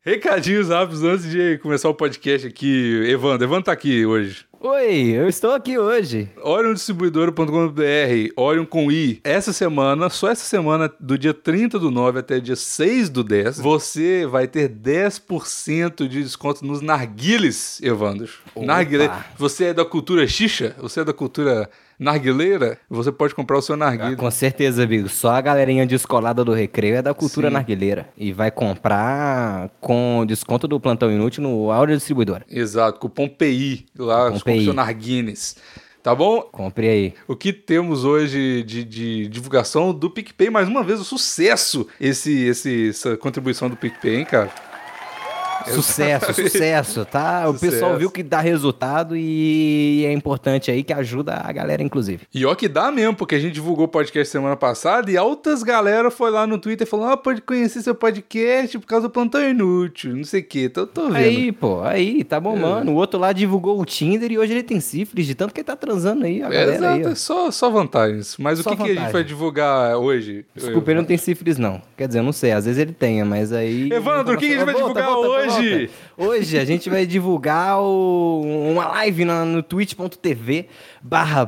Recadinhos rápidos antes de começar o podcast aqui. Evandro, Evandro tá aqui hoje. Oi, eu estou aqui hoje. Oriondistribuidora.com.br, Orion com I. Essa semana, só essa semana, do dia 30 do 9 até dia 6 do 10, você vai ter 10% de desconto nos narguiles, Evandro. Narguile. Você é da cultura xixa? Você é da cultura narguileira? Você pode comprar o seu narguile. Ah, com certeza, amigo. Só a galerinha descolada do recreio é da cultura Sim. narguileira. E vai comprar com desconto do plantão inútil no Áudio Distribuidora. Exato, cupom PI, lá, Cupom o PI. seu narguines. Tá bom? Compre aí. O que temos hoje de, de divulgação do PicPay, mais uma vez, o sucesso, esse, esse, essa contribuição do PicPay, hein, cara? Sucesso, sucesso, tá? O Sucesso. pessoal viu que dá resultado e é importante aí que ajuda a galera, inclusive. E ó que dá mesmo, porque a gente divulgou o podcast semana passada e altas galera foi lá no Twitter falando, ah, pode conhecer seu podcast por causa do plantão inútil, não sei o que, tô, tô vendo. Aí, pô, aí, tá bom, É. mano. O outro lá divulgou o Tinder e hoje ele tem sífilis, de tanto que ele tá transando aí, a É, galera aí, exato, ó. é só, só vantagens. Mas Só o que, que a gente vai divulgar hoje? Desculpa, ele não tem sífilis, não. Quer dizer, eu não sei, às vezes ele tenha, mas aí. Evandro, o que que a gente vai divulgar volta, hoje? Hoje a gente vai divulgar o- uma live na- no twitch.tv barra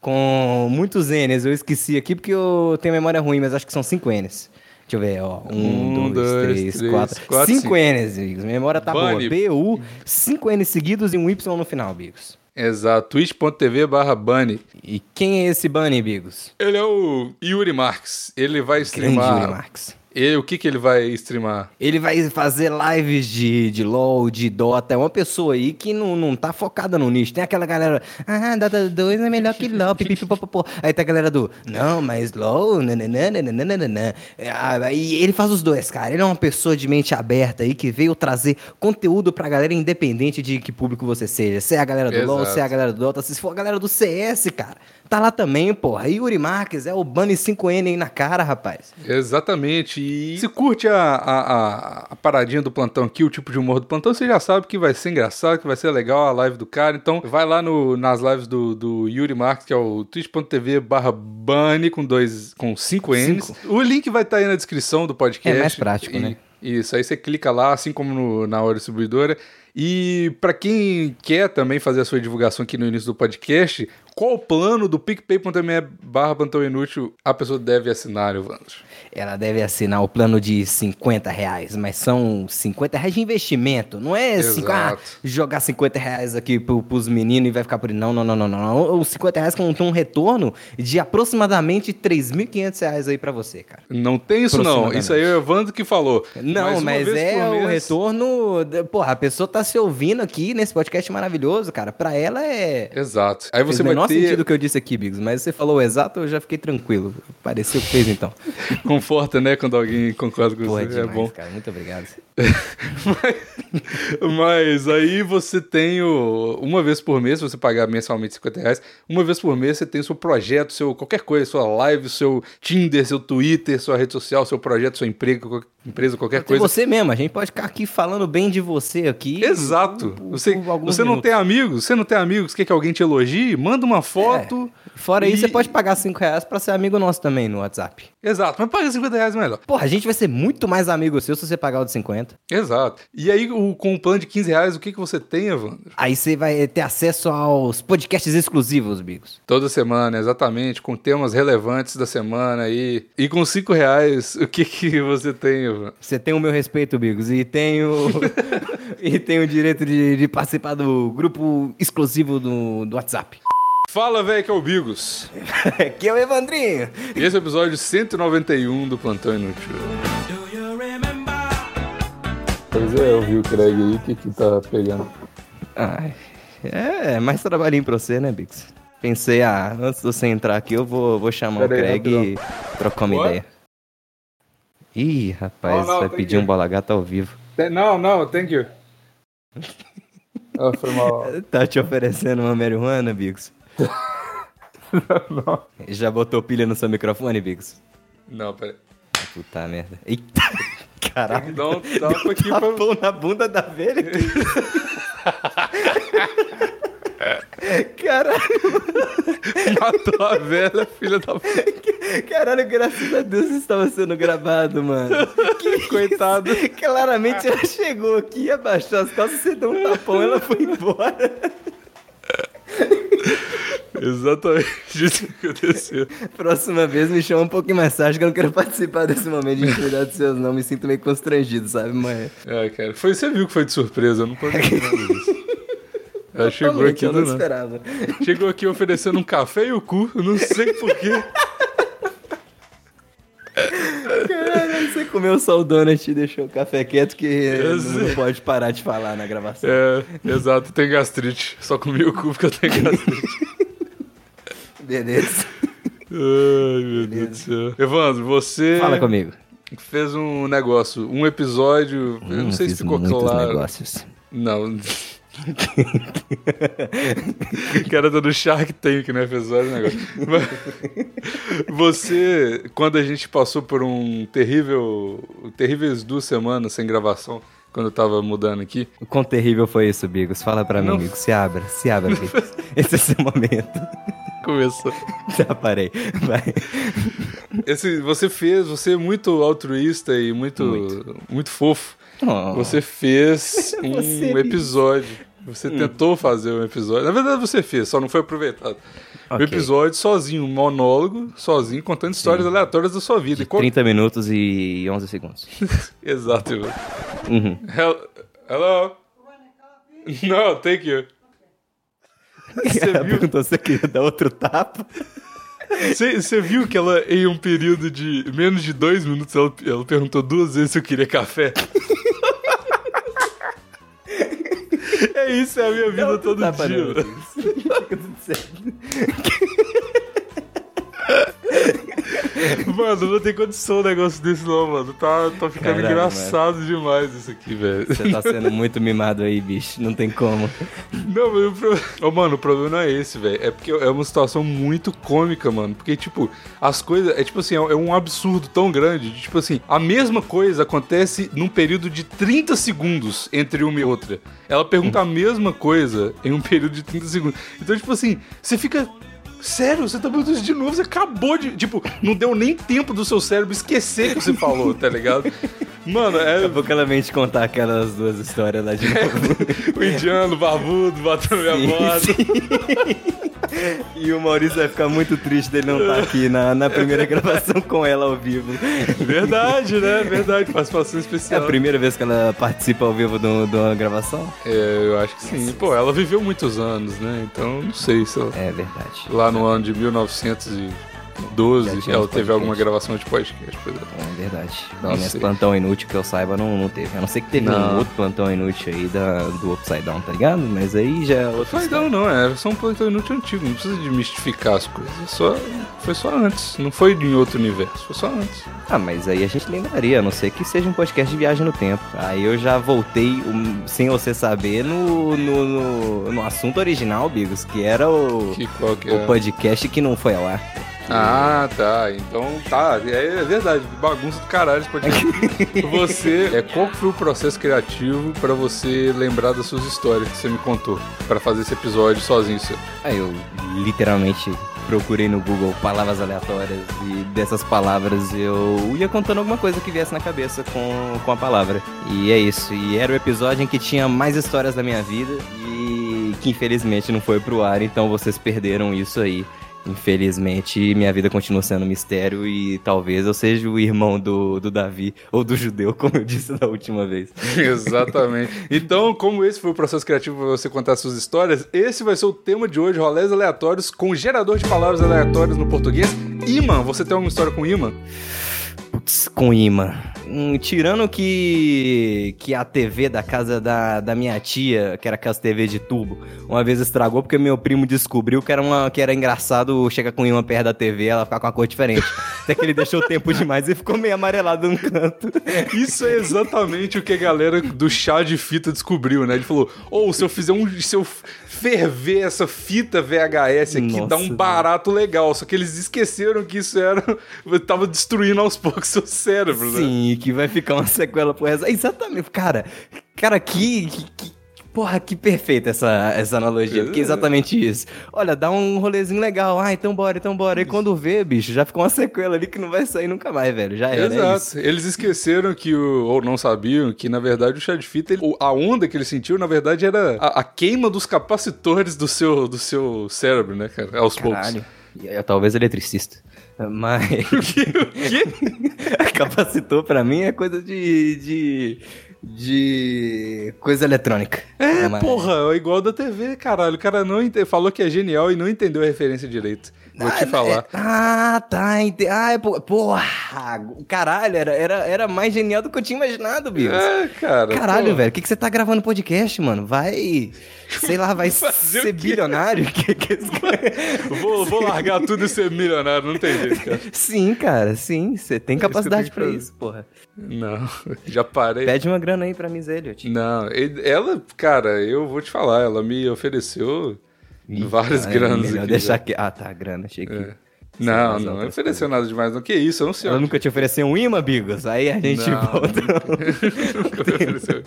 com muitos N's. Eu esqueci aqui porque eu tenho memória ruim, mas acho que são 5 N's. Deixa eu ver, ó. Um, Um, dois, dois, três, três, quatro. quatro, cinco cinco. N's, Bigos. Minha memória tá Bunny. boa. BU, 5 N's seguidos e um Y no final, Bigos. Exato, twitch.tv barra bunny. E quem é esse Bunny, Bigos? Ele é o Yuri Marx. Ele vai Grande streamar. Yuri Marx. Ele, o que, que ele vai streamar? Ele vai fazer lives de, de LOL, de Dota. É uma pessoa aí que não, não tá focada no nicho. Tem aquela galera, ah, Dota 2 é melhor que LOL, pipipipopopô. Aí tem a galera do, não, mas LOL, nananana, E ele faz os dois, cara. Ele é uma pessoa de mente aberta aí que veio trazer conteúdo pra galera independente de que público você seja. Se é a galera do LOL, Exato. se é a galera do Dota, se for a galera do CS, cara. Tá lá também, porra. Yuri Marques é o Bunny 5N aí na cara, rapaz. Exatamente. E se curte a, a, a- a paradinha do plantão aqui, o tipo de humor do plantão, você já sabe que vai ser engraçado, que vai ser legal a live do cara. Então vai lá no, nas lives do, do Yuri Marques, que é o twitch.tv barra bunny com dois com 5 N's. Cinco. O link vai estar aí na descrição do podcast. É mais prático, E- né? Isso, aí você clica lá, assim como no- na hora distribuidora. E para quem quer também fazer a sua divulgação aqui no início do podcast, qual o plano do picpay.me barra plantão inútil a pessoa deve assinar, Evandro? Ela deve assinar o plano de 50 reais, mas são 50 reais de investimento. Não é cinco, ah, Exato. jogar 50 reais aqui pro, pros meninos e vai ficar por. Não, não, não, não, não. Os 50 reais com, com um retorno de aproximadamente 3.500 reais aí pra você, cara. Não tem isso não. Isso aí é o Evandro que falou. Não, mas, vez é o mês- retorno. Porra, a pessoa tá se ouvindo aqui nesse podcast maravilhoso, cara. Pra ela é. Exato. Aí Fez você o vai menor ter sentido o que eu disse aqui, Bigos, mas você falou exato, eu já fiquei tranquilo. Pareceu que fez então. conforta, né, quando alguém concorda com Pô, é você. É demais, bom. cara. Muito obrigado. Mas, mas aí você tem o, uma vez por mês, se você pagar mensalmente 50 reais, uma vez por mês você tem o seu projeto, seu qualquer coisa, sua live, seu Tinder, seu Twitter, sua rede social, seu projeto, sua emprego, qualquer- empresa, qualquer coisa. você mesmo, a gente pode ficar aqui falando bem de você aqui. Exato. por- Você, por você não minutos. tem amigos? Você não tem amigos? Quer que alguém te elogie? Manda uma foto. Fora e- isso, você pode pagar 5 reais pra ser amigo nosso também no WhatsApp. Exato, mas paga 50 reais melhor. Porra, a gente vai ser muito mais amigo seu se você pagar o de 50. Exato. E aí, o- com o plano de 15 reais, o que, que você tem, Evandro? Aí você vai ter acesso aos podcasts exclusivos, Bigos. Toda semana, exatamente, com temas relevantes da semana aí. E com 5 reais, o que, que você tem, Evandro? Você tem o meu respeito, Bigos, e tem o. e tem o direito de, de participar do grupo exclusivo do, do WhatsApp. Fala, velho, que é o Bigos. que é o Evandrinho. E esse é o episódio 191 do Plantão Inútil. Pois é, eu vi o Craig aí, o que que tá pegando? Ai, é, mais trabalhinho pra você, né, Bigos? Pensei, ah, antes de você entrar aqui, eu vou, vou chamar Pera o aí, Craig e trocar uma What? ideia. Ih, rapaz, Oh, não, vai pedir que- um bola gata ao vivo. Não, não, thank you. Ah, foi mal. Tá te oferecendo uma marihuana, Bigos? não. Já botou pilha no seu microfone, Bigos? Não, peraí. Puta merda. Eita, caralho. Dá um tapa aqui pra... Tapão na bunda da velha. Caralho, Matou a velha, filha da puta. caralho, graças a Deus estava sendo gravado, mano. Que Coitado. isso? Claramente ela chegou aqui, abaixou as calças, você deu um tapão, ela foi embora. Exatamente isso que aconteceu. Próxima vez me chama um pouquinho mais tarde, que eu não quero participar desse momento de intimidade dos seus não. Me sinto meio constrangido, sabe, mãe? É, cara. Foi, você viu que foi de surpresa, eu não pode nada disso. Ela chegou Totalmente, aqui eu não nada. esperava. Chegou aqui oferecendo um café e o cu, eu não sei porquê. Caralho, você comeu só o donut e deixou o café quieto que não, não pode parar de falar na gravação. É, exato, tem gastrite. Só comi o cu porque eu tenho gastrite. Beleza. Ai, meu Deus do céu. Evandro, você Fala comigo. fez um negócio, um episódio, eu não Hum, sei se fiz ficou muitos claro. negócios. Não. o cara tá no Shark Tank, né? Fez vários negócios. Você, quando a gente passou por um terrível. terríveis duas semanas sem gravação, quando eu tava mudando aqui. O quão terrível foi isso, Bigos? Fala pra mim, Não. amigo. Se abra, se abra, Bigos. Esse é seu momento. Começou. Já parei. Vai. Esse, você fez, você é muito altruísta e muito, Muito. muito, fofo. Oh. Você fez um Você- episódio. Você tentou fazer um episódio. Na verdade, você fez, só não foi aproveitado. Um Ok. episódio sozinho, um monólogo, sozinho, contando histórias aleatórias da sua vida. E qual- 30 minutos e 11 segundos. Exato. Uhum. Hel- Hello? No, thank you. Você Ela viu, perguntou se queria dar outro tapa. você, viu que ela, em um período de menos de dois minutos, ela, ela perguntou duas vezes se eu queria café? é isso, é a minha vida todo dia. Bigos. Fica tudo certo. Mano, não tem condição um negócio desse não, mano. Tá, tá ficando engraçado demais isso aqui, velho. Você tá sendo muito mimado aí, bicho. Não tem como. Não, mas o pro... Ô, mano, o problema não é esse, velho. É porque é uma situação muito cômica, mano. Porque, tipo, as coisas. É tipo assim, é um absurdo tão grande. de, tipo assim, a mesma coisa acontece num período de 30 segundos entre uma e outra. Ela pergunta a mesma coisa em um período de 30 segundos. Então, tipo assim, você fica. Sério, você tá perguntando isso de novo? Você acabou de. Tipo, não deu nem tempo do seu cérebro esquecer que você falou, tá ligado? Mano, é. Daqui a pouco ela vem te contar aquelas duas histórias lá de novo. O indiano barbudo batendo minha bota. E o Maurício vai ficar muito triste dele não estar aqui na, na primeira gravação com ela ao vivo. Verdade, né? Verdade, participação É especial. a primeira vez que ela participa ao vivo de uma gravação? É, eu acho que sim. Pô, ela viveu muitos anos, né? Então, não sei se ela... É verdade. Lá no ano de 1900 e 12. É, teve alguma gravação de podcast, pois é. É verdade. Não, Nesse plantão inútil que eu saiba, não, não teve. A não ser que teve não. um outro plantão inútil aí da, do Upside Down, tá ligado? Mas aí já é outro. Upside Down não, é só um plantão inútil antigo, não precisa de mistificar as coisas. É só, foi só antes, não foi em outro universo, foi só antes. Ah, mas aí a gente lembraria, a não ser que seja um podcast de viagem no tempo. Aí eu já voltei, sem você saber, no, no, no, no assunto original, Bigos, que era o, que, que o podcast que não foi lá. Ah, tá. Então tá. É, é verdade. Bagunça do caralho esse podcast. você. É, qual foi o processo criativo pra você lembrar das suas histórias que você me contou? Pra fazer esse episódio sozinho seu? Aí eu literalmente procurei no Google palavras aleatórias e dessas palavras eu ia contando alguma coisa que viesse na cabeça com, com a palavra. E é isso. E era o episódio em que tinha mais histórias da minha vida e que infelizmente não foi pro ar, então vocês perderam isso aí. Infelizmente, minha vida continua sendo mistério e talvez eu seja o irmão do, do Davi ou do judeu, como eu disse da última vez. Exatamente. Então, como esse foi o processo criativo pra você contar suas histórias, esse vai ser o tema de hoje, rolês aleatórios com gerador de palavras aleatórias no português. Imã, você tem alguma história com imã? Putz, com imã. Hum, tirando que que a TV da casa da, da minha tia, que era aquelas TV de tubo, uma vez estragou porque meu primo descobriu que era, uma, que era engraçado chegar com imã perto da TV ela ficar com uma cor diferente. Até que ele deixou tempo demais e ficou meio amarelado num canto. Isso é exatamente o que a galera do chá de fita descobriu, né? Ele falou: ou se eu fizer um. Se eu ferver essa fita VHS aqui, Nossa, dá um barato legal. Só que eles esqueceram que isso era. tava destruindo aos poucos seu cérebro, né? Sim, que vai ficar uma sequela pro resto. Exatamente, cara. Cara, que Porra, que perfeita essa, essa analogia, porque é exatamente isso. Olha, dá um rolezinho legal, ah, então bora, então bora. E quando vê, bicho, já ficou uma sequela ali que não vai sair nunca mais, velho. Já era. é Exato. isso. Eles esqueceram que o. Ou não sabiam que, na verdade, o chá de fita, ele- o- a onda que ele sentiu, na verdade, era a, a queima dos capacitores do seu, do seu cérebro, né, cara? Aos Caralho. E, é, talvez eletricista. Mas. poucos. o quê? Capacitor pra mim é coisa de. de. De coisa eletrônica. É, Mas- porra, é igual da TV, caralho. O cara não ente- falou que é genial e não entendeu a referência direito. Vou Ah, te falar. é- ah, tá. Ente... Ah, é, po- porra. Caralho, era, era, era mais genial do que eu tinha imaginado, Bigos. É, cara. Caralho, velho, o que, que você tá gravando podcast, mano? Vai. Sei lá, vai ser bilionário? Que- que Vou, vou largar tudo e ser milionário, não tem jeito, cara. sim, cara, sim. Você tem capacidade fazer. isso, porra. Não, já parei. Pede uma grana aí pra Miss Elliot. Não, ela, cara, eu vou te falar, ela me ofereceu várias Ah, é granas melhor aqui. deixar que. Ah, tá, grana, achei que. É. Não, não, não ofereceu nada demais, não. Que isso, eu não sei. Ela nunca te ofereceu um imã, Bigos? Aí a gente Não. volta. Nunca me ofereceu.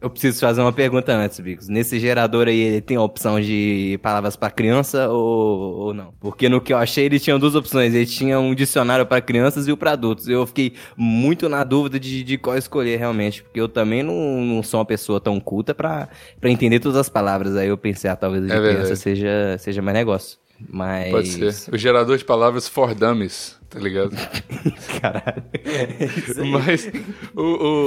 Eu preciso fazer uma pergunta antes, Bigos. Nesse gerador aí, ele tem a opção de palavras pra criança ou, ou não? Porque no que eu achei, ele tinha duas opções. Ele tinha um dicionário pra crianças e o pra adultos. Eu fiquei muito na dúvida de, de qual escolher realmente. Porque eu também não, não sou uma pessoa tão culta pra entender todas as palavras. Aí eu pensei, ah, talvez o de É criança seja, seja mais negócio. Mas. Pode ser. O gerador de palavras for dummies, tá ligado? Caralho. É. Mas o,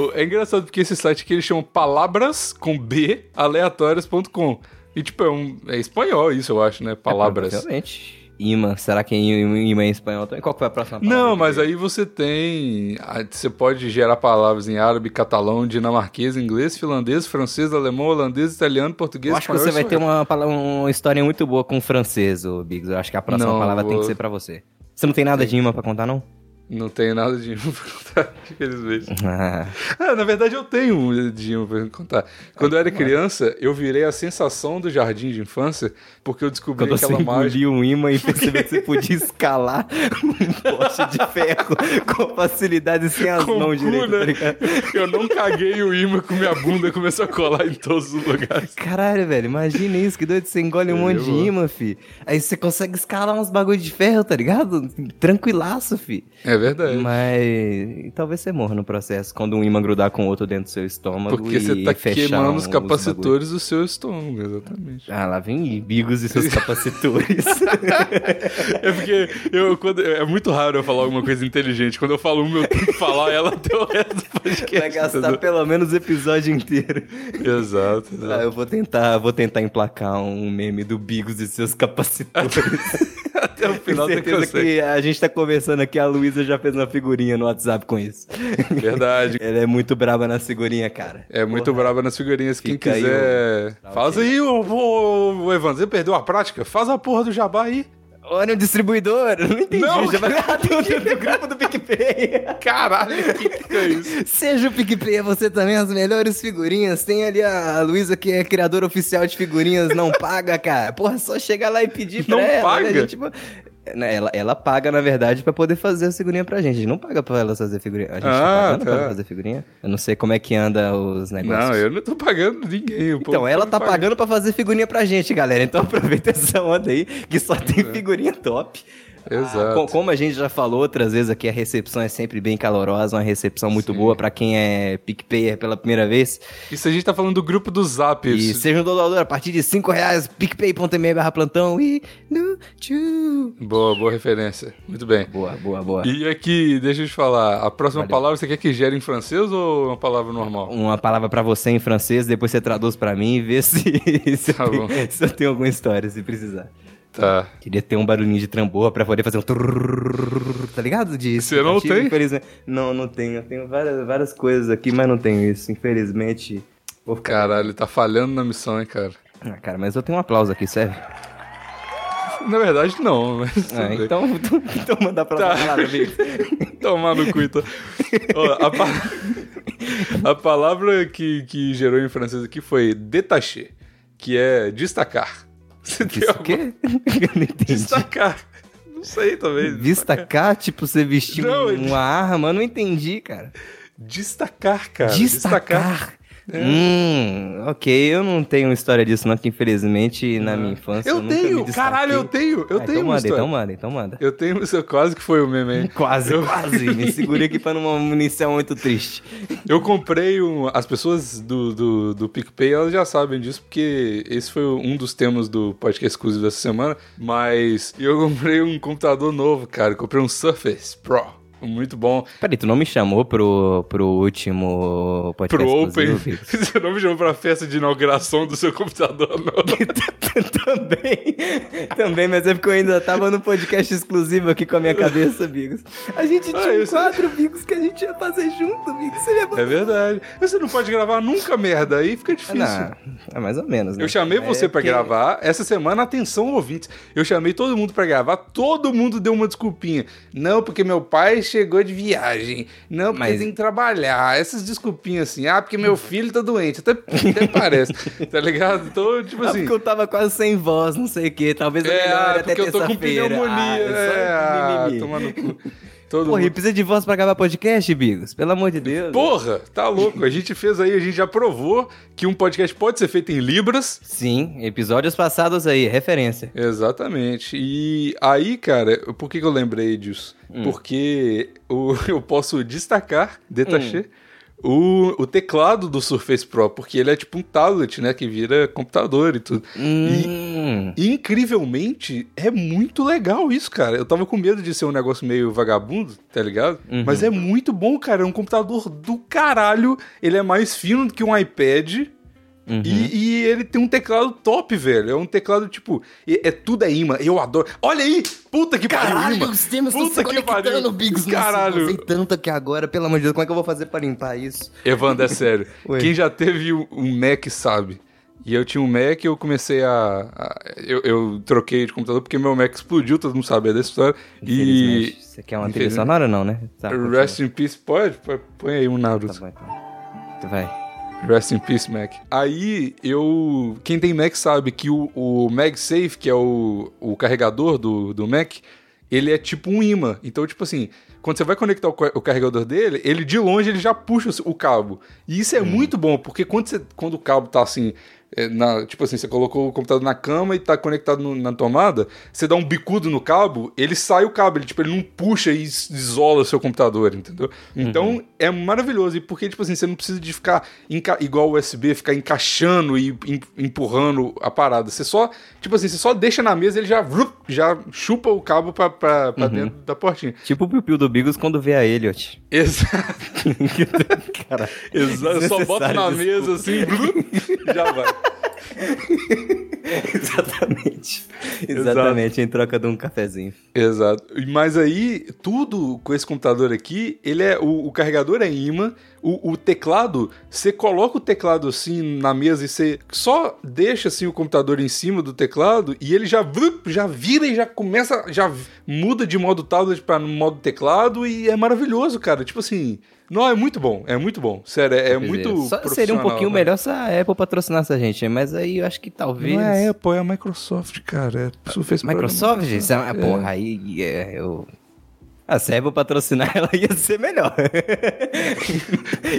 o- é engraçado porque esse site aqui eles chamam palavras com B aleatórias.com. E tipo, é, um, é espanhol isso, eu acho, né? Palavras. É, provavelmente. Imã. Será que é imã em espanhol também? Qual que foi a próxima palavra? Não, mas aí você tem. Você pode gerar palavras em árabe, catalão, dinamarquês, inglês, finlandês, francês, alemão, holandês, italiano, português, Eu acho que você vai ter uma, uma história muito boa com o francês, ô Biggs. Eu acho que a próxima Não, palavra tem vou- que ser pra você. Você não tem nada de imã pra contar, não? Não tenho nada de imã pra contar, infelizmente. Ah, Ah, na verdade eu tenho um de imã pra contar. Quando eu era criança, eu virei a sensação do jardim de infância, porque eu descobri Quando você aquela mágica. engoliu um imã e percebeu que você podia escalar um poste de ferro com facilidade sem as Com mãos cu, direitas, né? tá? Eu não caguei o imã com minha bunda começou a colar em todos os lugares. Caralho, velho, imagina isso, que doido, você engole um monte de imã, fi. Aí você consegue escalar uns bagulho de ferro, tá ligado? Tranquilaço, fi. É verdade. Mas talvez você morra no processo quando um imã grudar com outro dentro do seu estômago Porque você tá queimando os capacitores do seu estômago, exatamente. Ah, lá vem bigos e seus capacitores. É porque eu, quando, é muito raro eu falar alguma coisa inteligente. Quando eu falo uma, eu tenho que falar ela até o resto do podcast. Vai gastar entendeu? pelo menos o episódio inteiro. Exato, Ah, exato. eu vou tentar, vou tentar emplacar um meme do Bigos e seus capacitores. Até o final Tenho certeza que a gente tá conversando aqui, a Luísa já fez uma figurinha no WhatsApp com isso. Verdade. Ela é muito braba na figurinha, cara. É muito brava nas figurinhas. Quem Fica aí quiser. o- Faz aí, ô, ô, ô, Evandro. Você perdeu a prática? Faz a porra do jabá aí. Olha o distribuidor, não entendi. Não, já vai do, do, do grupo do PicPay. Caralho, o que, que é isso? Seja o PicPay, você também as melhores figurinhas. Tem ali a Luísa, que é criadora oficial de figurinhas, não paga, cara. Porra, é só chegar lá e pedir pra Não ela. paga? né? A gente, tipo, né, ela, ela paga, na verdade, pra poder fazer a figurinha pra gente. A gente não paga pra ela fazer figurinha. A gente Ah, tá pagando pra tá. ela fazer figurinha. Eu não sei como é que anda os negócios. Não, eu não tô pagando ninguém. Então, ela tá paga. pagando pra fazer figurinha pra gente, galera. Então aproveita essa onda aí, que só tem figurinha top. Exato. Ah, co- como a gente já falou outras vezes aqui, a recepção é sempre bem calorosa, uma recepção muito Sim. boa pra quem é PicPayer pela primeira vez. Isso a gente tá falando do grupo do Zap. E isso- seja um doador a partir de 5 reais, picpay.me barra plantão e... no tchu. Boa, boa referência. Muito bem. Boa, boa, boa. E aqui, deixa eu te falar, a próxima Valeu. palavra você quer que gere em francês ou uma palavra normal? Uma palavra pra você em francês, depois você traduz pra mim e vê se, se, Tá eu, tenho, se eu tenho alguma história, se precisar. Tá. Queria ter um barulhinho de tambor pra poder fazer um trrr, tá ligado? De Você não tem? Infelizmente. Não, não tenho. Eu tenho várias, várias coisas aqui, mas não tenho isso. Infelizmente. Vou ficar. Caralho, tá falhando na missão, hein, cara. Ah, cara, mas eu tenho um aplauso aqui, serve? Na verdade, não, mas. Ah, então, então manda pra Tá. palavra, amigo. Tomar no cu, então. Ó, a, pa- a palavra que, que gerou em francês aqui foi détaché, que é destacar. Você tem o quê? Eu não entendi. Destacar. Não sei também. Destacar, tipo, você vestir Não, um- ele- uma arma, eu não entendi, cara. Destacar, cara. Destacar. Hum, ok, eu não tenho história disso não, que infelizmente na minha infância Eu me tenho, caralho, eu tenho, eu Ah, tenho então manda, história. então manda, então manda. Eu tenho, isso quase que foi o meme aí. Quase, Eu- quase. Me segurei aqui pra não iniciar muito triste. Eu comprei um. As pessoas do, do, do PicPay elas já sabem disso, porque esse foi um dos temas do podcast exclusivo dessa semana. Mas eu comprei um computador novo, cara. Eu comprei um Surface Pro. Muito bom. Peraí, tu não me chamou pro, pro último podcast Pro Open. Você não me chamou pra festa de inauguração do seu computador, não. também, também, mas é porque eu ainda tava no podcast exclusivo aqui com a minha cabeça, Bigos. A gente tinha Ah, um isso- quadro, Bigos, que a gente ia fazer junto, Bigos. Ia É verdade. Você não pode gravar nunca, merda. Aí fica difícil. Não, é mais ou menos, né? Eu chamei É você pra porque- gravar. Essa semana, atenção, ouvintes. Eu chamei todo mundo pra gravar. Todo mundo deu uma desculpinha. Não, porque meu pai chegou de viagem. Não, porque Mas- tem que trabalhar. Essas desculpinhas assim. Ah, porque meu filho tá doente. Até, até parece. tá ligado? Então, tipo Ah, assim. porque eu tava quase sem voz, não sei o quê. Talvez É, melhore ah, até porque eu tô com pneumonia. Ah, é, ah, só mimimi. toma no cu. Todo Porra, mundo. precisa de voz pra gravar podcast, Bigos? Pelo amor de Deus. Porra, tá louco. A gente fez aí, a gente já provou que um podcast pode ser feito em Libras. Sim, episódios passados aí, referência. Exatamente. E aí, cara, por que, que eu lembrei disso? Porque o- eu posso destacar, detacher, o, o teclado do Surface Pro, porque ele é tipo um tablet, né? Que vira computador e tudo. Hum. E, incrivelmente, é muito legal isso, cara. Eu tava com medo de ser um negócio meio vagabundo, tá ligado? Mas é muito bom, cara. É um computador do caralho. Ele é mais fino do que um iPad. Uhum. E, e ele tem um teclado top, velho. É um teclado, tipo, é, é tudo é imã. Eu adoro. Olha aí! Puta que pariu, imã! os temas Puta que pariu! Bigos. Caralho! Nossa, eu gostei tanto aqui agora, pelo amor de Deus, como é que eu vou fazer pra limpar isso? Evandro, é sério. Quem já teve um Mac sabe. E eu tinha um Mac e eu comecei a. a- eu, eu troquei de computador porque meu Mac explodiu, todo mundo sabe dessa história. E. Você quer uma trilha sonora não, né? Tá. Rest in Peace, pode? Põe aí um Tá Naruto. bom, então. Vai. Rest in Peace, Mac. Aí, eu. Quem tem Mac sabe que o, o MagSafe, que é o, o carregador do, do Mac, ele é tipo um imã. Então, tipo assim, quando você vai conectar o, o carregador dele, ele de longe ele já puxa o, o cabo. E isso é muito bom, porque quando, você, quando o cabo tá assim. É, na- tipo assim, você colocou o computador na cama e tá conectado no- na tomada, você dá um bicudo no cabo, ele sai o cabo, ele, tipo, ele não puxa e is- isola o seu computador, entendeu? Então é maravilhoso, e porque, tipo assim, você não precisa de ficar igual o USB, ficar encaixando e em- empurrando a parada. Você só, tipo assim, você só deixa na mesa ele já, vrup, já chupa o cabo pra, pra, pra dentro da portinha. Tipo o piu-piu do Bigos quando vê a Elliot. Exato. Cara, Exato. Só bota na Desnecessário, mesa assim, vrup, já vai. exatamente. Exatamente, em troca de um cafezinho. Exato. Mas aí, tudo com esse computador aqui, ele é. O, o carregador é imã, o, o teclado, você coloca o teclado assim na mesa e você só deixa assim o computador em cima do teclado e ele já, já vira e já começa, já muda de modo tablet para modo teclado e é maravilhoso, cara. Tipo assim. Não, é muito bom, é muito bom. Sério, é, é muito. Só seria um pouquinho né? melhor se a Apple patrocinasse a gente, mas aí eu acho que talvez. Não é a Apple, é a Microsoft, cara. É, Surface Microsoft? Isso é, uma- Porra, aí é, eu. Ah, se a Apple patrocinar ela ia ser melhor.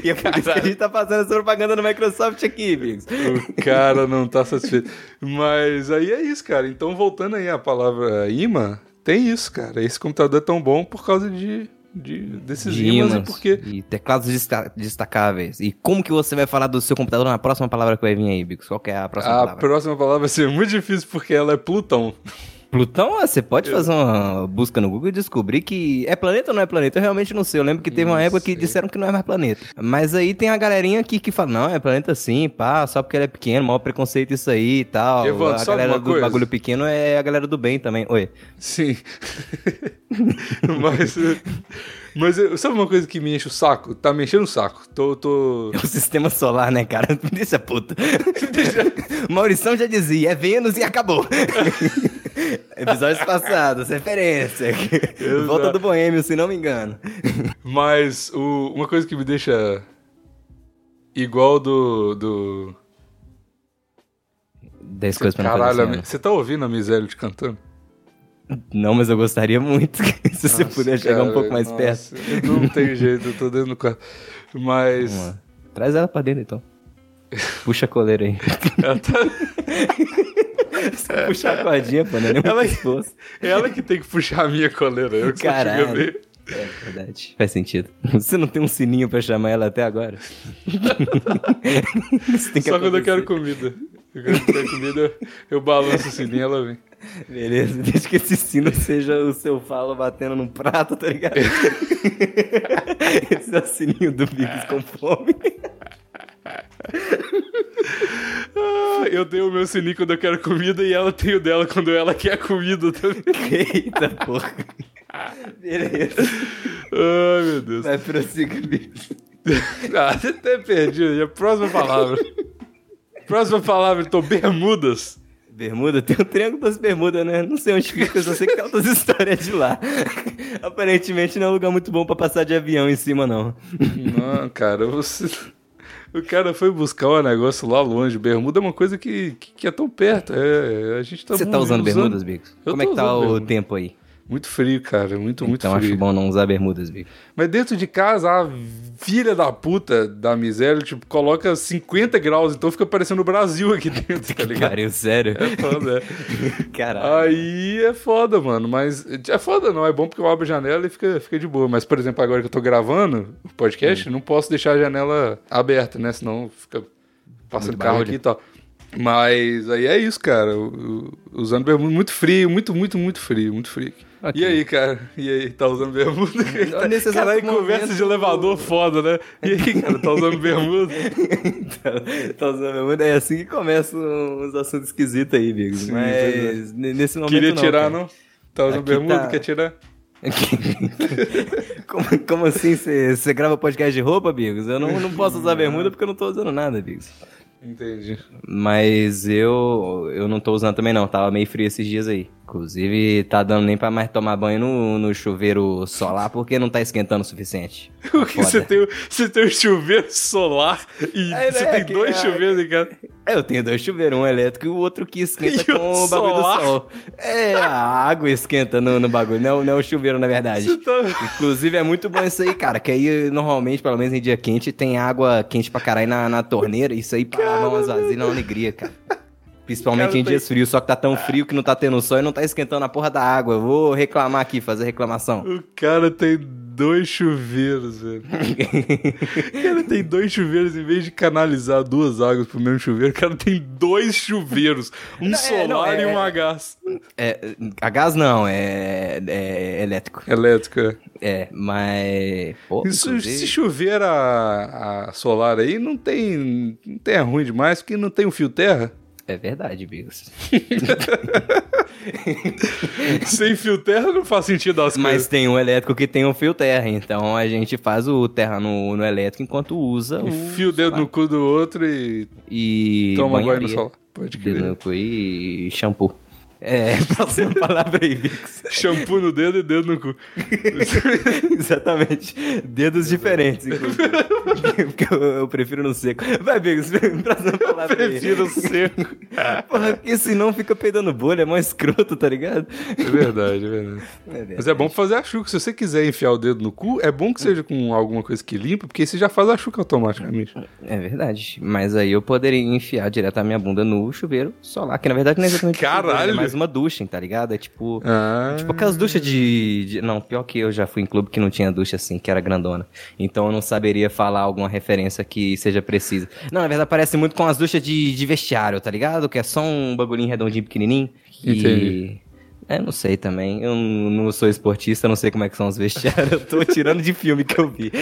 e é por isso que a gente tá fazendo essa propaganda no Microsoft aqui, Bigos. O cara não tá satisfeito. Mas aí é isso, cara. Então, voltando aí à palavra imã, tem isso, cara. Esse computador é tão bom por causa de, de desses De ímãs e ímãs porque. e teclados desta- destacáveis. E como que você vai falar do seu computador na próxima palavra que vai vir aí, Bigos? Qual que é a próxima A palavra? próxima palavra vai ser muito difícil porque ela é Plutão. Plutão, você pode fazer uma busca no Google e descobrir que é planeta ou não é planeta. Eu realmente não sei. Eu lembro que teve uma época que disseram que não é mais planeta. Mas aí tem a galerinha aqui que fala, não, é planeta sim, pá, só porque ele é pequeno, maior preconceito isso aí e tal. Evandro, a galera uma do coisa? bagulho pequeno é a galera do bem também. Oi. Sim. mas. Mas eu- sabe uma coisa que me enche o saco? Tá me enchendo o saco. Tô. tô... É o sistema solar, né, cara? Deixa puto. Maurição já dizia, é Vênus e acabou. Episódios passados, referência. Volta do Boêmio, se não me engano. Mas o- uma coisa que me deixa igual do. do... 10 coisas pra não Caralho, Mi- ano. você tá ouvindo a Miséria te cantando? Não, mas eu gostaria muito se você Nossa, puder chegar um cara, pouco mais nossa, perto. Não tem jeito, eu tô dentro do quarto. Mas. Traz ela pra dentro, então. Puxa a coleira aí. Ela, tá- Puxar a cordinha, pô, não é nem Ela- ela que tem que puxar a minha coleira. Eu que Caralho. ver. É verdade. Faz sentido. Você não tem um sininho pra chamar ela até agora? Só quando eu quero comida. Eu quero comida, eu, balanço o sininho e ela vem. Beleza, desde que esse sino seja o seu falo batendo num prato, tá ligado? esse é o sininho do Bigos com fome. Ah, eu tenho o meu sininho quando eu quero comida e ela tem o dela quando ela quer comida também. Eita porra. Beleza. Ai, meu Deus. Vai prossiga, Bigos. Ah, você até perdido. E a próxima palavra. Próxima palavra, então, bermudas. Bermuda, tem o Triângulo das Bermudas, né? Não sei onde fica, eu só sei que tem outras histórias de lá. Aparentemente não é um lugar muito bom pra passar de avião em cima, não. Não, cara, você... O cara foi buscar o negócio lá longe. Bermuda é uma coisa que, que, que é tão perto. É, a gente tá Você tá usando bermudas, Bigos? Eu Como é que tá usando o bermuda. tempo aí? Muito frio, cara. Muito, muito então frio. acho bom não usar bermudas, Bigos. Mas dentro de casa, a filha da puta da miséria, tipo, coloca 50 graus, então fica parecendo o Brasil aqui dentro, tá ligado? Pariu, sério? É foda, é. Caralho. Aí é foda, mano. Mas é foda, não. É bom porque eu abro a janela e fica, fica de boa. Mas, por exemplo, agora que eu tô gravando o podcast, não posso deixar a janela aberta, né? Senão fica passando Muito carro barulho. aqui e tal. Mas aí é isso, cara. Usando bermuda muito frio, muito, muito, muito frio, muito frio. Ok. E aí, cara? E aí, tá usando bermuda? Nesse exato Caralho, momento- conversa de elevador foda, né? E aí, cara, tá usando bermuda? tá usando bermuda? É assim que começam uns assuntos esquisitos aí, Bigos. Sim, Mas n- nesse momento Queria não, tirar, cara. não? Tá usando Aqui bermuda? tá- Quer tirar? como, como assim? Você grava podcast de roupa, Bigos? Eu não, não posso usar bermuda porque eu não tô usando nada, Bigos. Entendi. Mas eu eu não tô usando também não, tava meio frio esses dias aí. Inclusive, tá dando nem pra mais tomar banho no, no chuveiro solar porque não tá esquentando o suficiente. O que Foda. você tem, você tem um chuveiro solar e É, você né, tem dois é- chuveiros em casa. É, eu tenho dois chuveiros, um elétrico e o outro que esquenta E com o bagulho solar? do sol. É, a água esquenta no, no bagulho, não, não é o chuveiro, na verdade. Tá... Inclusive, é muito bom isso aí, cara. Que aí, normalmente, pelo menos em dia quente, tem água quente pra caralho na, na torneira. Isso aí pra lavar umas vasilhas é uma alegria, cara. Principalmente em dias frios, só que tá tão frio que não tá tendo sol e não tá esquentando a porra da água. Eu vou reclamar aqui, fazer reclamação. O cara tem dois chuveiros, velho. O cara tem dois chuveiros em vez de canalizar duas águas pro mesmo chuveiro. O cara tem dois chuveiros. Um Não, é, solar não, é- e um a gás. É, a gás não, é, é elétrico. Elétrico, é. É, mas. Pô, Isso, inclusive- se chover a, a solar aí, não tem, não tem é ruim demais, porque não tem um fio terra. É verdade, Bigos. Sem fio terra não faz sentido as Mas coisas. tem um elétrico que tem um fio terra, então a gente faz o terra no, no elétrico enquanto usa o. Enfia o dedo no cu do outro e E. toma banho no sol. Pode Dedo crer. no cu e shampoo. É, próxima palavra aí, Bigos. Shampoo no dedo e dedo no cu. Exatamente. Dedos diferentes, inclusive. Porque eu, eu prefiro no seco. Vai, Bigos, próxima palavra aí. Prefiro seco. Porra, porque senão fica peidando bolha, é mó escroto, tá ligado? É verdade, é verdade. Mas é bom pra fazer a chuca. Se você quiser enfiar o dedo no cu, é bom que seja com alguma coisa que limpa, porque aí você já faz a chuca automaticamente. É verdade. Mas aí eu poderia enfiar direto a minha bunda no chuveiro solar, que na verdade não é exatamente Caralho! É mais uma ducha, tá ligado? É tipo. Ah, Tipo aquelas duchas de, de- Não, pior que eu já fui em clube que não tinha ducha assim, que era grandona. Então eu não saberia falar alguma referência que seja precisa. Não, na verdade parece muito com as duchas de, de vestiário, tá ligado? Que é só um bagulhinho redondinho pequenininho. Entendi. E. É, não sei também. Eu não sou esportista, não sei como é que são os vestiários. Eu tô tirando de filme que eu vi.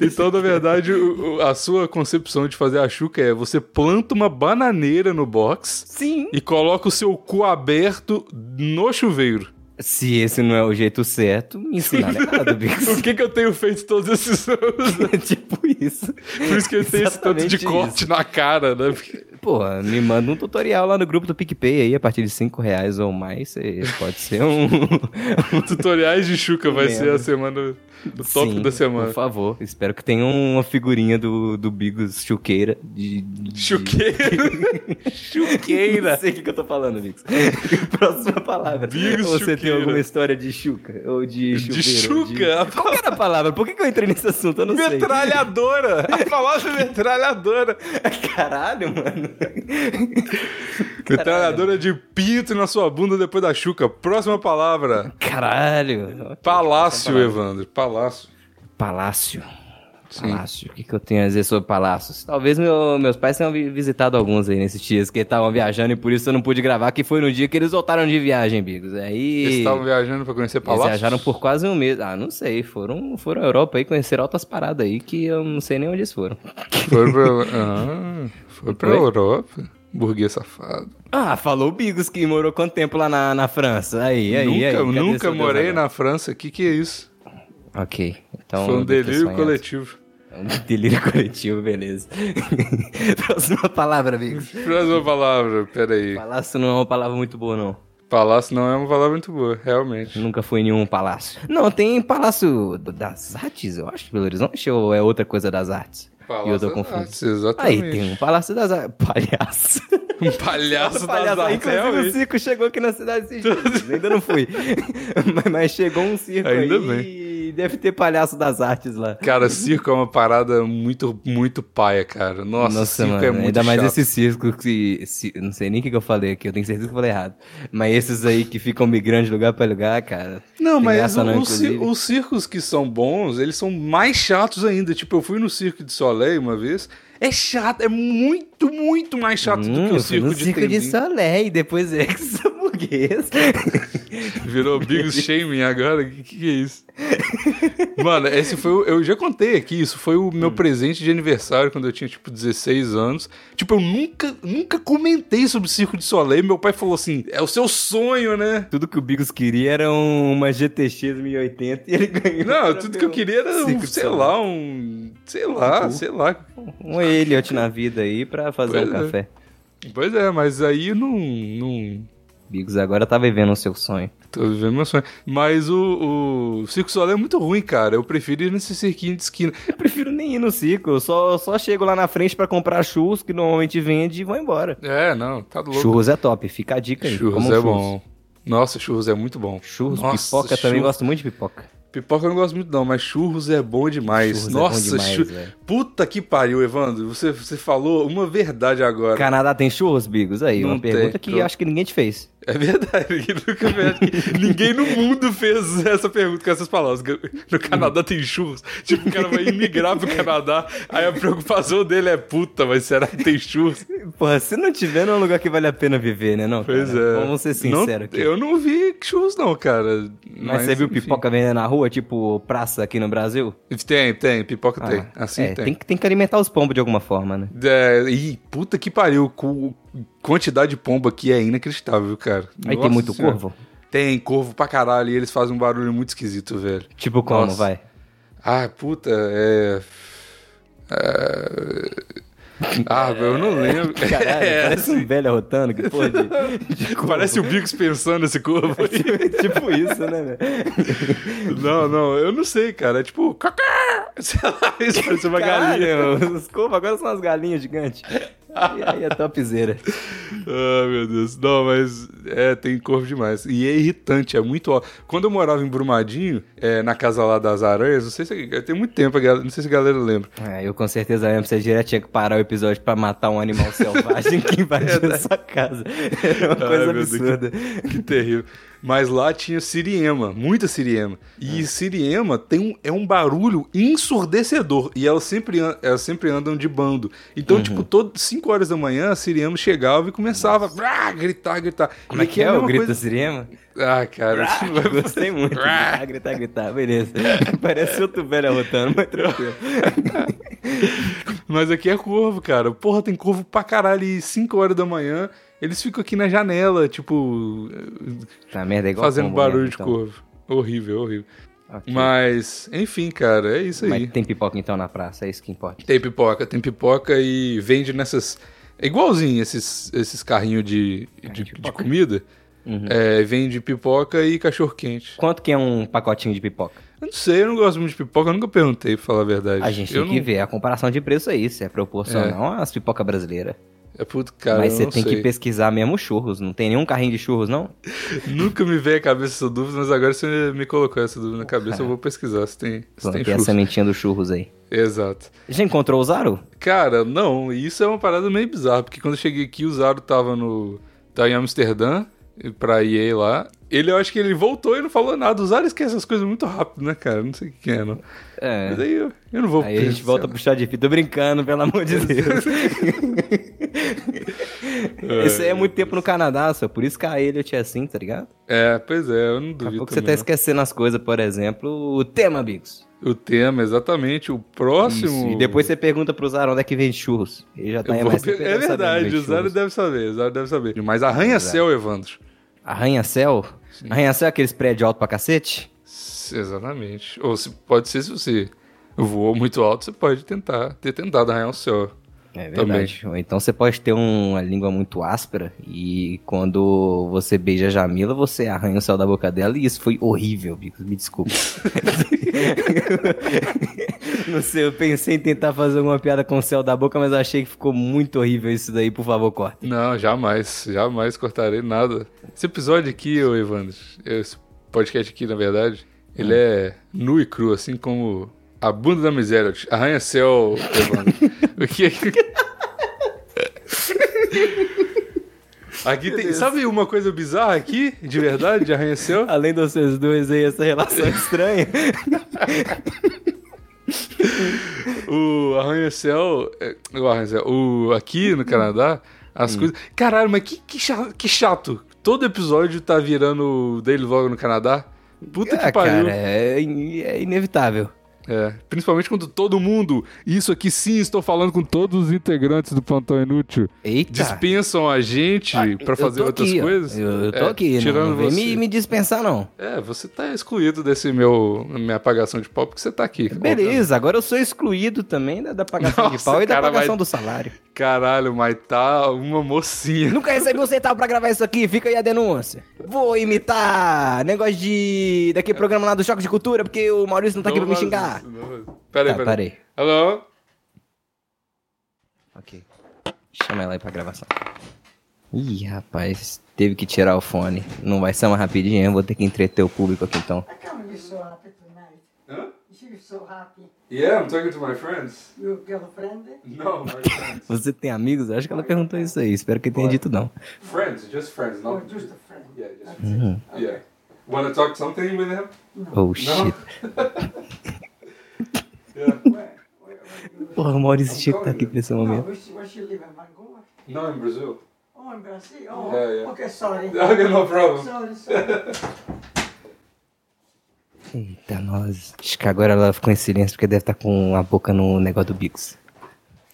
Então, na verdade, o- a sua concepção de fazer a chuca é você planta uma bananeira no box Sim. e coloca o seu cu aberto no chuveiro. Se esse não é o jeito certo, me ensinaram errado, Bix. Por que, que eu tenho feito todos esses anos? É tipo isso. Por isso que ele tem esse tanto de Exatamente corte isso. na cara, né? Porque- Porra, me manda um tutorial lá no grupo do PicPay aí, a partir de 5 reais ou mais, você pode ser um... Tutoriais de Chuca vai ser a semana do tópico Sim, da semana. Por favor, espero que tenha uma figurinha do, do Bigos Chuqueira. De, de- Chuqueira. Não Chuqueira. sei o que, que eu tô falando, Bigos. Próxima palavra. Bigos Você tem Chuqueira. alguma história de Chuca? Ou de De chuveiro? Chuca. Qual que era a palavra? Por que, que eu entrei nesse assunto? Eu não sei. Metralhadora. A palavra metralhadora. Caralho, mano. Metralhadora de pinto na sua bunda depois da chuca. Próxima palavra. Caralho. Palácio, Evandro. Palácio. Palácio. Palácio. O que, que eu tenho a dizer sobre palácios? Talvez meu- meus pais tenham vi- visitado alguns aí nesses dias que estavam viajando e por isso eu não pude gravar, que foi no dia que eles voltaram de viagem, Bigos. Aí. Eles estavam viajando pra conhecer Eles palácio? viajaram por quase um mês. Ah, não sei. Foram, foram à Europa aí, conheceram altas paradas aí que eu não sei nem onde eles foram. Foram pra... Ah, foi pra Oi? Europa. Burguês safado. Ah, falou o Bigos que morou quanto tempo lá na, na França. Aí, aí, nunca aí. Nunca morei na França. O que, que é isso? Ok. Então, Foi um delírio coletivo. É um delírio coletivo, beleza. Próxima palavra, Bigos. Próxima palavra, peraí. Palácio não é uma palavra muito boa, não. Palácio não é uma palavra muito boa, realmente. Nunca fui em nenhum palácio. Não, tem Palácio das Artes, eu acho, Belo Horizonte, ou é outra coisa das artes? Palácio e eu tô confuso. Artes, exatamente. Aí tem um Palácio das Artes. Palhaço. Um palhaço, Palhaço. das artes, Inclusive o realmente. circo chegou aqui na cidade esses dias. Ainda não fui. mas, mas chegou um circo Ainda aí e deve ter Palhaço das Artes lá. Cara, circo é uma parada muito, muito paia, cara. Nossa, circo mano, é muito ainda mais chato. esse circo que. se- não sei nem o que, que eu falei aqui, eu tenho certeza que eu falei errado. Mas esses aí que ficam migrando de lugar pra lugar, cara. Não, mas o- não, o os circos que são bons, eles são mais chatos ainda. Tipo, eu fui no Circo de Soleil uma vez. É chato, é muito, muito mais chato do Hum, que eu o fui circo de circo de. Soleil, depois ex-hamburguês. Virou Big Shaming agora? O que, que é isso? Mano, esse foi o, Eu já contei aqui, isso foi o Hum. meu presente de aniversário quando eu tinha, tipo, 16 anos. Tipo, eu nunca, nunca comentei sobre o Circo de Soleil. Meu pai falou assim: é o seu sonho, né? Tudo que o Bigos queria era um- uma GTX 1080 e ele ganhou. Não, tudo que eu queria era, um, sei lá, um. Sei lá, sei lá. Um Elliot na vida aí pra fazer Pois um é. café. Pois é, mas aí não. não Bigos agora tá vivendo o seu sonho. tô vivendo meu sonho. Mas o, o Circo é muito ruim, cara. Eu prefiro ir nesse cirquinho de esquina. Eu prefiro nem ir no circo, eu só, só chego lá na frente pra comprar churros que normalmente vende e vou embora. É, não, tá louco. Churros é top, fica a dica aí. Churros é bom. Nossa, churros é muito bom. Churros, Nossa, pipoca também, churros- gosto muito de pipoca. Pipoca eu não gosto muito não, mas churros é bom demais. Churros é bom Nossa, demais, chu- velho. puta que pariu, Evandro. Você, você falou uma verdade agora. Canadá tem churros, Bigos? Aí, Não uma pergunta tem, que pronto. acho que ninguém te fez. É verdade. Ninguém no mundo fez essa pergunta com essas palavras. No Canadá tem churros. Tipo, o cara vai imigrar pro Canadá, aí a preocupação dele é puta, mas será que tem churros? Porra, se não tiver, não é um lugar que vale a pena viver, né? Não, Pois cara? é. Vamos ser Não- sinceros aqui. Eu não vi churros não, cara. Mas, você viu enfim. pipoca vendendo na rua, tipo praça aqui no Brasil? Tem, tem. Pipoca tem. Ah, Assim é, tem. tem. que, tem que alimentar os pombos de alguma forma, né? É, ih, puta que pariu. Com quantidade de pomba aqui é inacreditável, cara. Aí Nossa tem muito Senhora. corvo? Tem corvo pra caralho e eles fazem um barulho muito esquisito, velho. Tipo como, Nossa. vai? Ah, puta, é. é... Ah, velho, eu não lembro. Caralho, É, parece um velho arrotando, que porra de... de. Parece o Bigos pensando nesse corvo aí. tipo isso, né, velho? Não, não, eu não sei, cara. É tipo. Sei lá, isso parece uma galinha. Caralho, os corvos agora são as galinhas gigantes. E aí é topzera. Ah, meu Deus. Não, mas é, tem corvo demais. E é irritante, é muito ó. Quando eu morava em Brumadinho, é, na casa lá das aranhas, não sei se. Tem muito tempo, não sei se a galera lembra. Ah, eu com certeza lembro, você direto tinha que parar o episódio pra matar um animal selvagem que invadiu a sua casa. Era uma Ai, coisa meu Deus, absurda. Que, que terrível. Mas lá tinha siriema, muita siriema. E siriema tem um, é um barulho ensurdecedor. E elas sempre, an- elas sempre andam de bando. Então, tipo, todo 5 horas da manhã, a siriema chegava e começava a gritar, gritar. Como é que é a o grito coisa- da sirema? Ah, cara. vai- Gostei muito. gritar, gritar, gritar. Beleza. Parece outro velho arrotando, mas tranquilo. Mas aqui é corvo, cara. Porra, tem corvo pra caralho. E 5 horas da manhã, eles ficam aqui na janela, tipo, Tá, merda, é igual fazendo pombo barulho mesmo, de então. corvo. Horrível, horrível. Ok. Mas, enfim, cara, é isso aí. Mas tem pipoca então na praça, é isso que importa. Tem pipoca, tem pipoca e vende nessas É igualzinho esses, esses carrinhos de, de, de comida. Uhum. É, vende pipoca e cachorro-quente. Quanto que é um pacotinho de pipoca? Eu não sei, eu não gosto muito de pipoca, eu nunca perguntei, pra falar a verdade. A gente eu tem que ver a comparação de preço aí, se é proporcional às pipoca brasileiras. É puto cara, Mas você tem sei. que pesquisar mesmo churros. Não tem nenhum carrinho de churros, não? Nunca me veio à cabeça essa dúvida, mas agora você me colocou essa dúvida na cabeça, eu vou pesquisar se tem, se tem tem a churros. sementinha dos churros aí. Exato. Já encontrou o Zaro? Cara, não, isso é uma parada meio bizarra, porque quando eu cheguei aqui, o Zaro tava no. tá em Amsterdã, pra EA lá. Ele, eu acho que ele voltou e não falou nada. O Zaro esquece essas coisas muito rápido, né, cara? Não sei o que é, não. É. Mas aí eu, eu não vou Aí a gente volta pro chá de fita. Tô brincando, pelo amor de Deus. Esse aí é muito tempo no Canadá, só por isso que a Elliot é assim, tá ligado? É, pois é, eu não Daqui a duvido. pouco você tá esquecendo as coisas, por exemplo, o tema, Bigos. O tema, exatamente. O próximo. Isso, E depois você pergunta pro Zaro onde é que vende churros. Ele já tá Eu vou É verdade, o Zaro deve saber, o Zaro deve saber. Mas arranha-céu, Evandro. Arranha-céu? Arranha-céu é aqueles prédios altos pra cacete? Exatamente. Ou se, pode ser se você voou muito alto, você pode tentar ter tentado arranhar o céu. É verdade. Ou então você pode ter um- uma língua muito áspera e quando você beija a Jamila, você arranha o céu da boca dela e isso foi horrível, Bicos. Me desculpa. Não sei, eu pensei em tentar fazer alguma piada com o céu da boca, mas eu achei que ficou muito horrível isso daí. Por favor, corta. Não, jamais, jamais cortarei nada. Esse episódio aqui, ô Evandro, esse podcast aqui, na verdade, ele Hum. é nu e cru, assim como a bunda da miséria. Arranha-céu, Evandro. o que é que... Aqui tem... Sabe uma coisa bizarra aqui, de verdade, de arranha-céu? Além de vocês dois aí, essa relação estranha. O arranha-céu... é, O arranha-céu... O... Aqui no Canadá, as coisas... Caralho, mas que, que, chato, que chato. Todo episódio tá virando Daily Vlog no Canadá. Puta que Ah, pariu. cara, é, in- é inevitável. É, principalmente quando todo mundo, isso aqui sim, estou falando com todos os integrantes do Plantão Inútil, Eita. dispensam a gente pra Eu fazer outras aqui, coisas. Eu, eu tô É, aqui, não, tirando não você. me, me dispensar, não. É, você tá excluído desse meu minha apagação de pau porque você tá aqui. Beleza, agora eu sou excluído também da, da pagação de Nossa, pau e da pagação vai- do salário. Caralho, mas tá uma mocinha. Nunca recebi um centavo pra gravar isso aqui, fica aí a denúncia. Vou imitar negócio de. daquele programa lá do Choque de Cultura, porque o Maurício não tá aqui pra me xingar. Peraí, Tá, peraí. parei. Alô? Ok. Chama ela aí pra gravação. Ih, rapaz, teve que tirar o fone. Não vai ser uma rapidinha, eu vou ter que entreter o público aqui então. Huh? You're so happy. Yeah, I'm talking to my friends. Your girlfriend? No, my friends. Você tem amigos? Acho que ela perguntou isso aí, espero que tenha dito não. friends, just friends, not just a friend? Yeah, just That's it. Yeah. Wanna talk something with him? Oh shit. Yeah. Where, where, where you Porra, o Maurício tinha que estar aqui pra esse No, momento. live in Vancouver? No, in Brazil. Oh, in Brazil. Oh, Yeah, yeah. okay, sorry. Okay, no problem. Sorry, sorry. Eita, nós. Acho que agora ela ficou em silêncio porque deve estar com a boca no negócio do Bigos.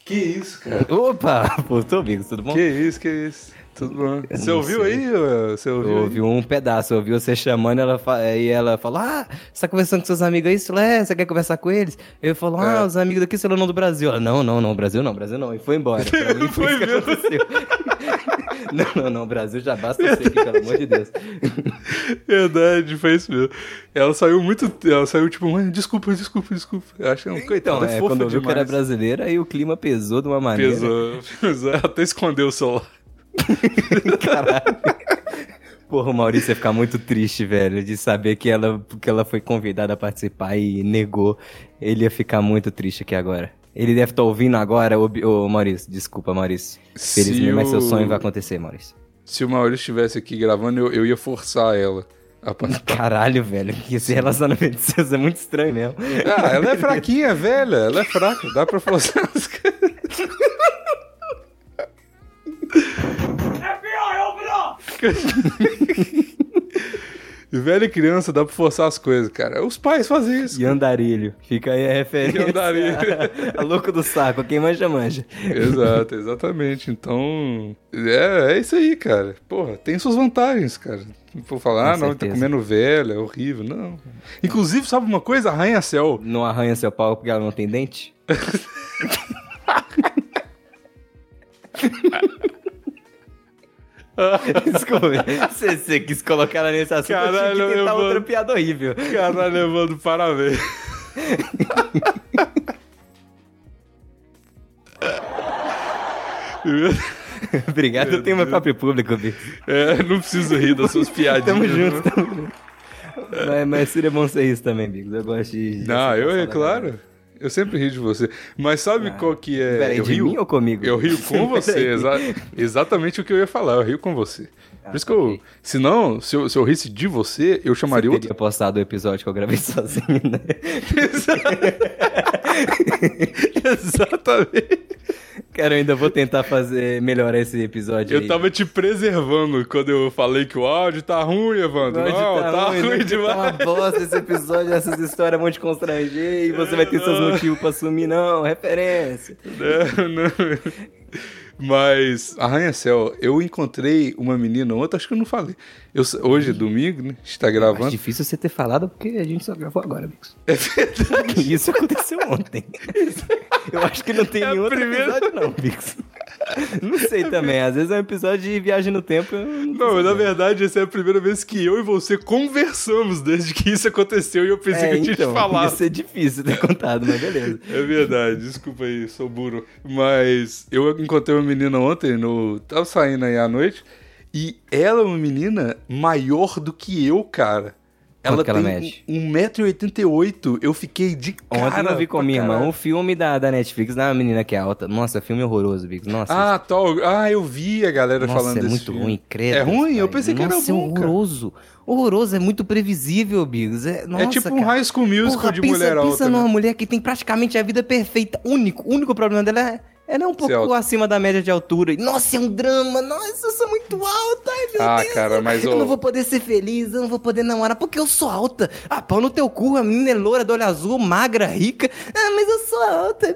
Que isso, cara? Opa! Voltou, Bigos, tudo bom? Que isso, que isso. Tudo bom. Eu Você ouviu sei. aí? Você ouviu? Eu aí? ouvi um pedaço, eu ouvi você chamando ela fa- e ela falou: Ah, você tá conversando com seus amigos aí? É, você quer conversar com eles? Eu falo, ah, É. os amigos daqui são não do Brasil. Ela, não, não, não, Brasil não, Brasil não. E foi embora. Pra mim foi, Foi isso que mesmo. aconteceu. não, não, não, Brasil já basta você aqui, pelo amor de Deus. Verdade, foi isso mesmo. Ela saiu muito. Ela saiu tipo, "Mãe, desculpa, desculpa, desculpa. Eu acho que é um Então, coitado. é, fofa quando eu vi que era brasileira, aí o clima pesou de uma maneira. Pesou, pesou. Ela até escondeu o celular. Caralho. Porra, o Maurício ia ficar muito triste, velho, de saber que ela, que ela foi convidada a participar e negou. Ele ia ficar muito triste aqui agora. Ele deve estar ouvindo agora, ô, ô Maurício. Desculpa, Maurício. Felizmente, mas seu sonho vai acontecer, Maurício. Se o Maurício estivesse aqui gravando, eu, eu ia forçar ela a participar. Caralho, velho, que esse relacionamento de vocês é muito estranho mesmo. Ah, ela é fraquinha, velha. Ela é fraca. Dá pra forçar as coisas. Up! Velha e criança, dá pra forçar as coisas, cara. Os pais fazem isso. E andarilho. Fica aí a referência. E andarilho. a louco do saco. Quem manja, manja. Exato, exatamente. Então, é, é isso aí, cara. Porra, tem suas vantagens, cara. Não vou falar, ah, não, tá comendo velha, é horrível. Não. Inclusive, sabe uma coisa? Arranha-céu. Não arranha seu pau porque ela não tem dente? Desculpa. Você, você quis colocar ela nesse assunto, eu Caralho, tinha que tentar eu outra piada horrível. Caralho, Evandro, parabéns. Obrigado, eu tenho meu próprio público. É, não preciso rir das suas piadinhas. Tamo junto, tamo junto. Mas, mas seria bom ser isso também, Bigos. Eu gosto de. de Não, eu, é claro. Eu sempre rio de você. Mas sabe qual que é? Peraí, eu de rio, mim ou comigo? Eu rio com você. Exa- exatamente o que eu ia falar. Eu rio com você. Por isso que eu. Se não, se eu, se eu risse de você, eu chamaria Você outro. teria postado o episódio que eu gravei sozinho, né? Exatamente. Cara, eu ainda vou tentar fazer melhorar esse episódio Eu aí. tava te preservando quando eu falei que o áudio tá ruim, Evandro. Não, tá, ruim, ruim né? demais. Tá uma bosta esse episódio, essas histórias vão te constranger e você vai ter seus motivos pra sumir, não, referência. É, não. Mas, Arranha-Céu, eu encontrei uma menina ontem, acho que eu não falei. Eu, hoje é domingo, né? A gente tá Acho gravando. difícil você ter falado porque a gente só gravou agora, Bix. É verdade. Isso aconteceu ontem. Eu acho que não tem É nenhum outro primeira- episódio, não, Bix. Não sei também, às vezes é um episódio de viagem no tempo. Não, Não, na verdade, essa é a primeira vez que eu e você conversamos desde que isso aconteceu e eu pensei é, que eu tinha então, te falado. Isso é difícil ter contado, mas beleza. É verdade, desculpa aí, sou burro. Mas eu encontrei uma menina ontem, no... tava saindo aí à noite, e ela é uma menina maior do que eu, cara. Ela que ela tem mede? 1,88m. Eu fiquei de cara. Ontem eu vi com pra minha irmã um filme da, da Netflix, da menina que é alta. Nossa, filme horroroso, Bix. Nossa, Ah, tal. Ah, eu vi a galera Nossa, falando é desse muito filme. ruim, credo. É ruim? Eu pai. pensei que era Nossa, bom, é cara. horroroso. Horroroso, é muito previsível, Bigos. É, nossa, é tipo um cara. high school musical Porra, de pensa, mulher pensa alta. numa né? mulher que tem praticamente a vida perfeita. Único, o único problema dela é, ela é um pouco acima da média de altura. Nossa, é um drama. Nossa, eu sou muito alta. Ah, Deus. cara, mas, Eu ô- não vou poder ser feliz, eu não vou poder namorar porque eu sou alta. Ah, pau no teu cu, a menina é loura, do olho azul, magra, rica. Ah, mas eu sou alta.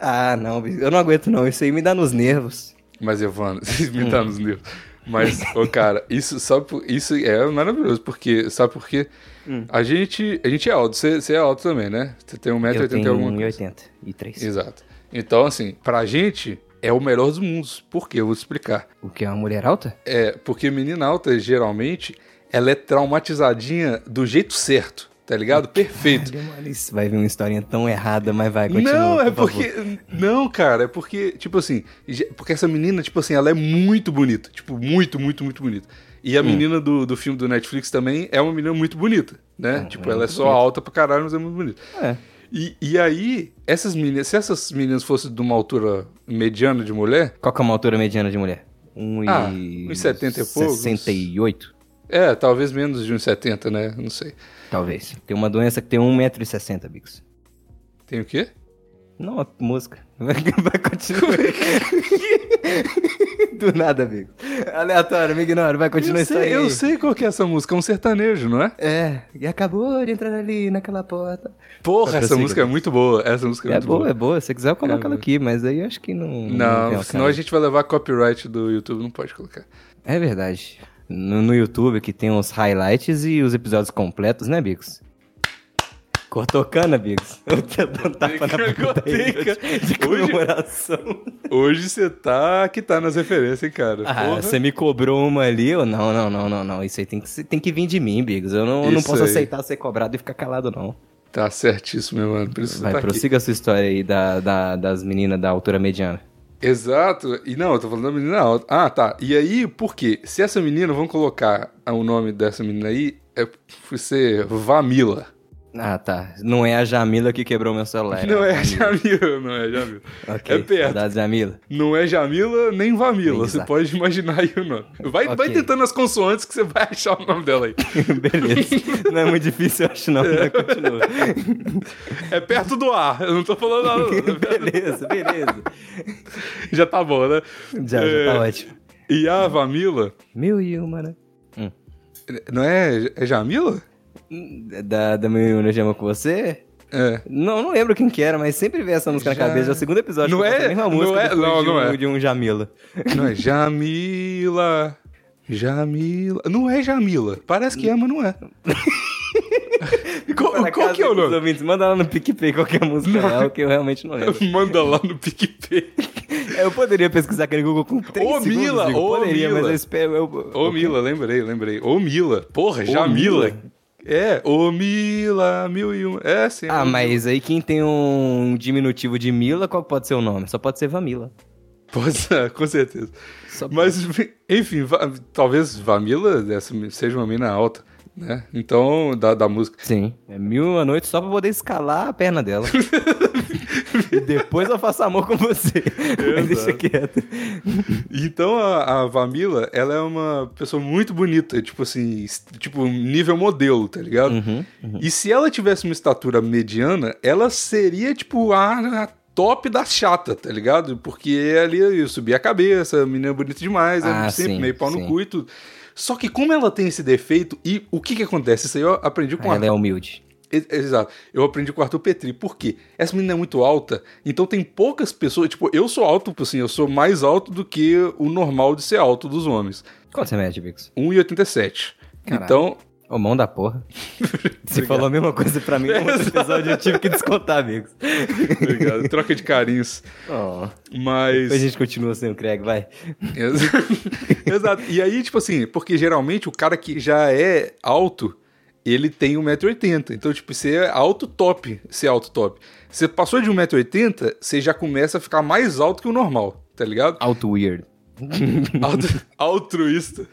Ah, não, eu não aguento não. Isso aí me dá nos nervos. Mas, Evandro, me Hum. dão nos nervos. Mas, ô, cara, isso, sabe, por- isso é maravilhoso, porque, sabe por quê? Hum. A gente, a gente é alto, você, é alto também, né? Você tem Eu 1,80m tenho alguma coisa. 1,83. Exato. Então, assim, pra gente, é o melhor dos mundos. Por quê? Eu vou te explicar. O que é uma mulher alta? É, porque menina alta, geralmente, ela é traumatizadinha do jeito certo, tá ligado? Perfeito. Caralho, vai vir uma historinha tão errada, mas vai, continua. Não, é por favor. porque. Não, cara, é porque, tipo assim, porque essa menina, tipo assim, ela é muito bonita. Tipo, muito, muito, muito bonita. E Hum. a menina do, do filme do Netflix também é uma menina muito bonita, né? tipo, ela é só bonita. alta pra caralho, mas é muito bonita. É. E, e aí, essas meninas, se essas meninas fossem de uma altura mediana de mulher, Qual que é uma altura mediana de mulher? Um Ah, e... uns 70 e poucos. 68, é, talvez menos de uns 70, né? Não sei. talvez. Tem uma doença que tem 1,60m, Bix. Tem o quê? Não, a música. Vai, continuar. Do nada, Bix. Aleatório, me ignora. Vai, continua eu isso aí. eu sei qual que é essa música, é um sertanejo, não é? É, e acabou de entrar ali naquela porta. Porra, Tá, essa prossiga, música é muito boa. Essa música é, É, muito boa, boa. é boa. Se quiser, eu coloco É ela aqui, mas aí eu acho que não. Não, tem senão a gente vai levar copyright do YouTube, não pode colocar. É verdade. No, no YouTube que tem os highlights e os episódios completos, né, Bigos? Cortou cana, Bigos? Eu tô dando tapa na Cortei, aí, de comemoração. Hoje você tá que tá nas referências, hein, cara. Ah, você me cobrou uma ali? Eu, não, não, não, não, não. Isso aí tem que, tem que vir de mim, Bigos. Eu não, não posso aí. aceitar ser cobrado e ficar calado, não. Tá certíssimo, meu mano. Você Vai, tá aqui. prossiga a sua história aí da, da- das meninas da altura mediana. Exato. E não, eu tô falando da menina alta. Ah, tá. E aí, por quê? Se essa menina, vamos colocar o nome dessa menina aí, é por ser Vamila. Ah, tá. Não é a Jamila que quebrou meu celular. não né? é Jamila, não é Jamila. Ok, É perto. saudades, Jamila. Não é Jamila nem Vamila. Nem Você pode imaginar aí o nome. Vai, vai Ok. tentando as consoantes que você vai achar o nome dela aí. Beleza. Não é muito difícil, eu acho, não. Mas continua. É perto do ar. Eu não tô falando nada. beleza, beleza. Já tá bom, né? Já, É, já tá ótimo. E a Vamila, Mil e uma, né? não é, é Jamila? Da, da uma Gema com você? É. Não, não lembro quem que era, mas sempre vê essa música Já- na cabeça. É o segundo episódio Não é- a mesma não música é- depois não, de, não um, é. de um Jamila. Não é Jamila. Jamila. Não é Jamila. Parece que é, mas não é. Qual, qual que é o nome? ouvintes, Manda lá no PicPay qualquer música real que eu realmente não lembro. Manda lá no PicPay. Eu poderia pesquisar aquele Google com 3 Ô, segundos. Mila, digo, ô, poderia, Mila. mas eu espero... Eu... Ô Mila, lembrei, lembrei. Ô Mila. Porra, Jamila. Mila. É, ô Mila, mil e um. É, sim. Ah, mas aí quem tem um diminutivo de Mila, qual pode ser o nome? Só pode ser Vamila. Pode ser, com certeza. Só Mas, enfim, va- talvez Vamila seja uma mina alta, né? Então, da, da música. Sim. É mil uma noite só pra poder escalar a perna dela. e depois eu faço amor com você. Mas deixa quieto. Então, a, a Vamila, ela é uma pessoa muito bonita, tipo assim, tipo, nível modelo, tá ligado? Uhum, E se ela tivesse uma estatura mediana, ela seria, tipo, a, a top da chata, tá ligado? Porque ali eu subia a cabeça, a menina é bonita demais, é Ah, sempre sim, meio pau no sim. cu e tudo. Só que como ela tem esse defeito, e o que que acontece? Isso aí eu aprendi com a Ela é humilde. Ex- Exato. Eu aprendi com o Arthur Petri. Por quê? Essa menina é muito alta, então tem poucas pessoas. Tipo, eu sou alto, assim, eu sou mais alto do que o normal de ser alto dos homens. Quanto você mede, Bix? 1,87. Caralho. Então, Ô, mão da porra. Você falou a mesma coisa pra mim no outro episódio, eu tive que descontar, Bix. obrigado. Troca de carinhos. Oh. Mas. Depois a gente continua sem o Craig, vai. Ex- Exato. E aí, tipo assim, porque geralmente o cara que já é alto, ele tem 1,80m. Então, tipo, você é alto top, ser alto top. Você passou de 1,80m, você já começa a ficar mais alto que o normal, tá ligado? Auto weird. Alto, altruísta.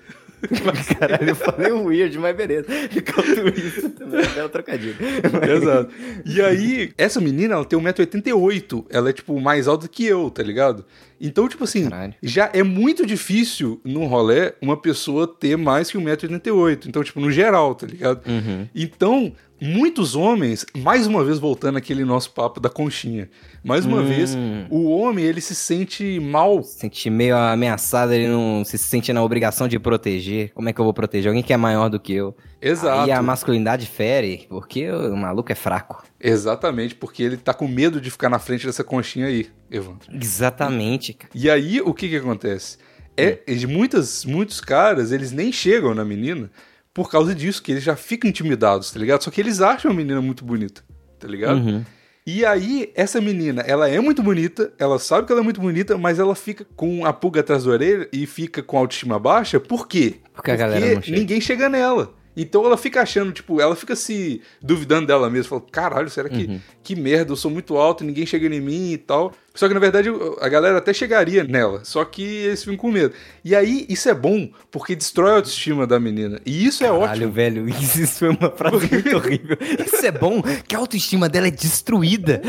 Caralho, eu falei weird, mas beleza. Fica altruísta também, é um trocadilho. Exato. E aí, essa menina, ela tem 1,88m. Ela é, tipo, mais alta que eu, tá ligado? Então, tipo assim, Caralho. já é muito difícil no rolê uma pessoa ter mais que 1,88m. Então, tipo, no geral, tá ligado? Uhum. Então, muitos homens, mais uma vez voltando aquele nosso papo da conchinha, mais uma Hum. vez, o homem, ele se sente mal. Se sente meio ameaçado, ele não se sente na obrigação de proteger. Como é que eu vou proteger? Alguém que é maior do que eu. Exato. Aí a masculinidade fere, porque o maluco é fraco. Exatamente, porque ele tá com medo de ficar na frente dessa conchinha aí, Evandro. Exatamente, cara. E aí, o que que acontece? É, de muitas, muitos caras, eles nem chegam na menina por causa disso, que eles já ficam intimidados, tá ligado? Só que eles acham a menina muito bonita, tá ligado? Uhum. E aí, essa menina, ela é muito bonita, ela sabe que ela é muito bonita, mas ela fica com a pulga atrás da orelha e fica com a autoestima baixa, por quê? Porque a galera não chega. ninguém chega nela. Então ela fica achando, tipo, ela fica se duvidando dela mesma, fala, caralho, será que, Uhum. que merda, eu sou muito alto, ninguém chega em mim e tal. Só que na verdade a galera até chegaria nela, só que eles ficam com medo. E aí isso é bom, porque destrói a autoestima da menina. E isso é Caralho, ótimo. velho, isso foi uma frase muito horrível. Isso é bom, que a autoestima dela é destruída.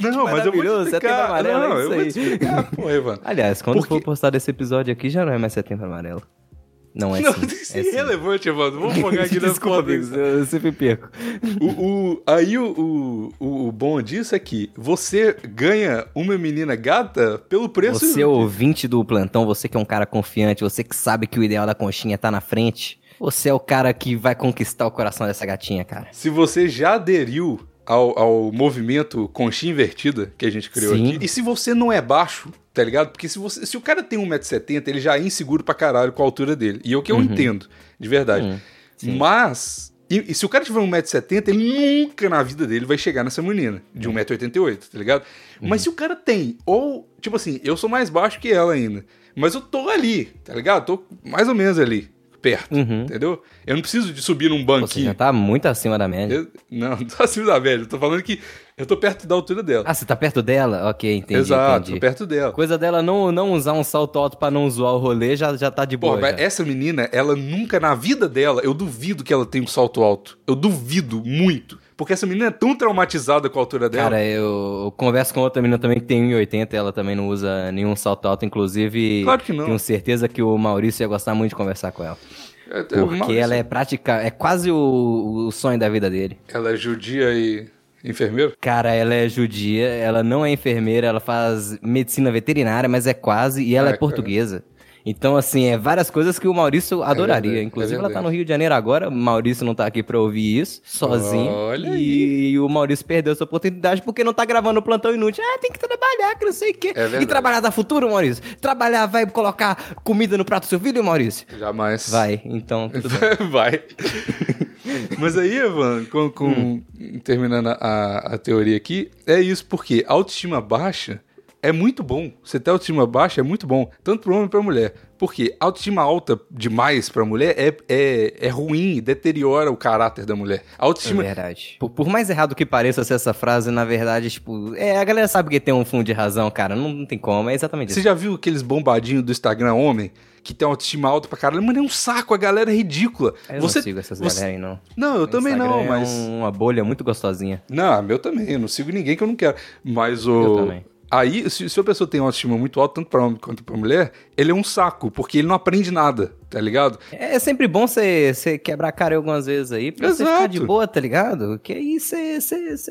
Não, mas eu vou setembro explicar. amarelo, não, é eu vou explicar, pô, Evan. Aliás, quando Porque- for postado esse episódio aqui, já não é mais setembro amarelo. Não é Não, sim. isso é é sim. irrelevante, Evandro. Vamos focar aqui na Desculpa, foda. amigos, eu sempre perco. O, o- aí o, o, o- bom disso é que você ganha uma menina gata pelo preço. Você, ouvinte do plantão, você que é um cara confiante, você que sabe que o ideal da conchinha tá na frente, você é o cara que vai conquistar o coração dessa gatinha, cara. Se você já aderiu ao, ao movimento conchinha invertida que a gente criou Sim. aqui, e se você não é baixo, tá ligado? Porque se, você, se o cara tem 1,70m, ele já é inseguro pra caralho com a altura dele. E é o que eu entendo, de verdade. Hum, sim. Mas. E, e se o cara tiver 1,70m, ele nunca na vida dele vai chegar nessa menina de 1,88m, tá ligado? Mas se o cara tem, ou, tipo assim, eu sou mais baixo que ela ainda, mas eu tô ali, tá ligado? Tô mais ou menos ali, perto, Uhum. entendeu? Eu não preciso de subir num Você banquinho. já tá muito acima da média. Eu- não, não tô acima da velha. Eu tô falando que eu tô perto da altura dela. Ah, você tá perto dela? Ok, entendi, Exato, entendi. tô perto dela. Coisa dela não, não usar um salto alto pra não zoar o rolê, já, já tá de Pô, boa. mas já. essa menina, ela nunca na vida dela, eu duvido que ela tenha um salto alto. Eu duvido muito. Porque essa menina é tão traumatizada com a altura dela. Cara, eu, converso com outra menina também que tem 1,80 ela também não usa nenhum salto alto, inclusive. Claro que não. Tenho certeza que o Maurício ia gostar muito de conversar com ela. É- é Porque ela é prática, é quase o, o sonho da vida dele. ela é judia e enfermeira? Cara, ela é judia, ela não é enfermeira, ela faz medicina veterinária, mas é quase, e ela Ah, é portuguesa. Então, assim, é várias coisas que o Maurício adoraria. verdade, Inclusive, é ela tá no Rio de Janeiro agora, o Maurício não tá aqui pra ouvir isso, sozinho. Olha e, o Maurício perdeu essa oportunidade porque não tá gravando o plantão inútil. Ah, tem que trabalhar, que não sei o quê. É e trabalhar dá futuro, Maurício? Trabalhar vai colocar comida no prato do seu filho, Maurício? Jamais. Vai, então tudo bem. Vai. Mas aí, Evan, com, com- Hum. terminando a, a teoria aqui, é isso, porque autoestima baixa é muito bom. Você ter autoestima baixa é muito bom, tanto para homem para mulher. Porque autoestima alta demais para mulher é, é, é ruim, deteriora o caráter da mulher. É Autoestima. verdade. Por, por mais errado que pareça ser essa frase, na verdade, tipo, é, a galera sabe que tem um fundo de razão, cara. Não, não tem como, é exatamente Você isso. já viu aqueles bombadinhos do Instagram homem que tem autoestima alta pra caralho? Mano, é um saco, a galera é ridícula. Eu você, não sigo essas você- galera aí, não. Não, eu O também não, Instagram mas. É um- uma bolha muito gostosinha. Não, meu também. Eu não sigo ninguém que eu não quero. Mas o. Eu também. Aí, se, se a pessoa tem uma autoestima muito alta, tanto pra homem quanto pra mulher, ele é um saco, porque ele não aprende nada, tá ligado? É sempre bom você quebrar a cara algumas vezes aí, pra você ficar de boa, tá ligado? Que aí você-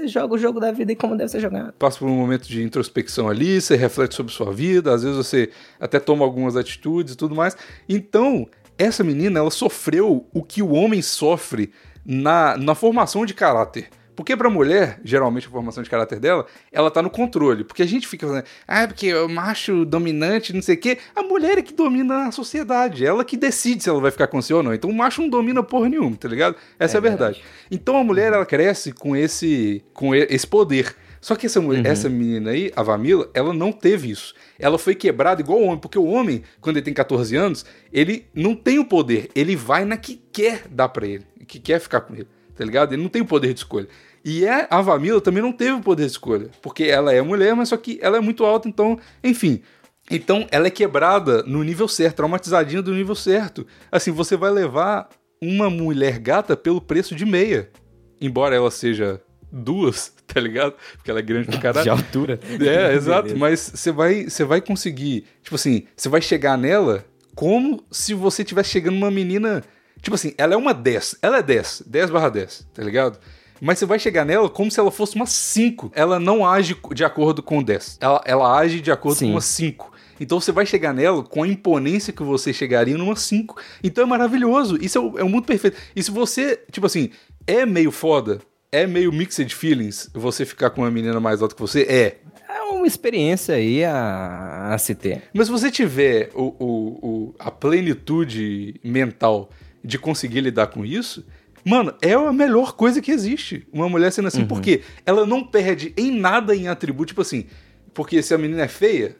joga o jogo da vida aí como deve ser jogado. Passa por um momento de introspecção ali, você reflete sobre sua vida, às vezes você até toma algumas atitudes e tudo mais. Então, essa menina, ela sofreu o que o homem sofre na, na formação de caráter. Porque pra mulher, geralmente a formação de caráter dela, ela tá no controle. Porque a gente fica falando, ah, porque o macho dominante, não sei o quê. A mulher é que domina a sociedade. Ela que decide se ela vai ficar com você ou não. Então o macho não domina porra nenhuma, tá ligado? Essa é, É a verdade. Então a mulher, ela cresce com esse, com esse poder. Só que essa, mulher, essa menina aí, a Vamila, ela não teve isso. Ela foi quebrada igual o homem, porque o homem, quando ele tem 14 anos, ele não tem o poder. Ele vai na que quer dar pra ele, que quer ficar com ele, tá ligado? Ele não tem o poder de escolha. E a a Vamila também não teve o poder de escolha, porque ela é mulher, mas só que ela é muito alta, então, enfim. Então, ela é quebrada no nível certo, traumatizadinha do nível certo. Assim, você vai levar uma mulher gata pelo preço de meia. Embora ela seja duas, tá ligado? Porque ela é grande pra caralho. De altura. É, exato. Mas você vai, você vai conseguir. Tipo assim, você vai chegar nela como se você estivesse chegando numa menina. Tipo assim, ela é uma 10. Ela é 10. 10 barra 10, tá ligado? Mas você vai chegar nela como se ela fosse uma 5. Ela não age de acordo com 10. Ela, ela age de acordo Sim. com uma 5. Então você vai chegar nela com a imponência que você chegaria numa 5. Então é maravilhoso. Isso é o, é o mundo perfeito. E se você, tipo assim, é meio foda, é meio mixed feelings você ficar com uma menina mais alta que você, é. É uma experiência aí a, a se ter. Mas se você tiver o, o- o- a plenitude mental de conseguir lidar com isso, mano, é a melhor coisa que existe. Uma mulher sendo assim, porque ela não perde em nada em atributo, tipo assim, porque se a menina é feia,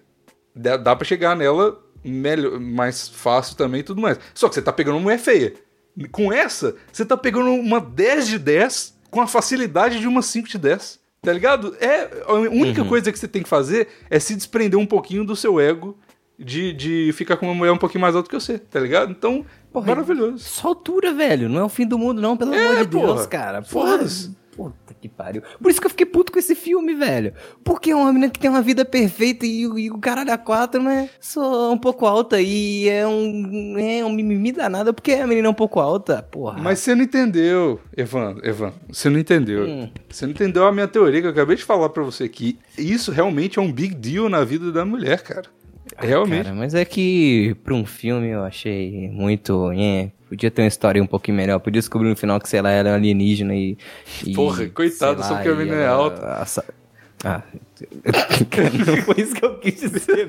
dá, dá pra chegar nela melhor, mais fácil também e tudo mais. Só que você tá pegando uma mulher feia. Com essa, você tá pegando uma 10 de 10 com a facilidade de uma 5 de 10. Tá ligado? É, a única coisa que você tem que fazer é se desprender um pouquinho do seu ego de, de ficar com uma mulher um pouquinho mais alta que você, tá ligado? Então, Porra, maravilhoso. Só altura, velho. Não é o fim do mundo, não, pelo É, amor de Deus, porra. cara. Porra. Foda-se. Puta que pariu. Por isso que eu fiquei puto com esse filme, velho. Porque é uma menina que tem uma vida perfeita e, o- e o caralho a quatro, né? Só um pouco alta e é um. É um mimimi danado porque a menina é um pouco alta. Porra. Mas você não entendeu, Evandro, Evandro, você não entendeu. Hum. Você não entendeu a minha teoria que eu acabei de falar pra você aqui. Isso realmente é um big deal na vida da mulher, cara. Realmente. Cara, mas é que pra um filme eu achei muito. É, podia ter uma história um pouquinho melhor. Podia descobrir no final que, sei lá, ela é alienígena e. e, Porra, coitada, sei só porque a menina é alta. assa- Ah. foi isso que eu quis dizer.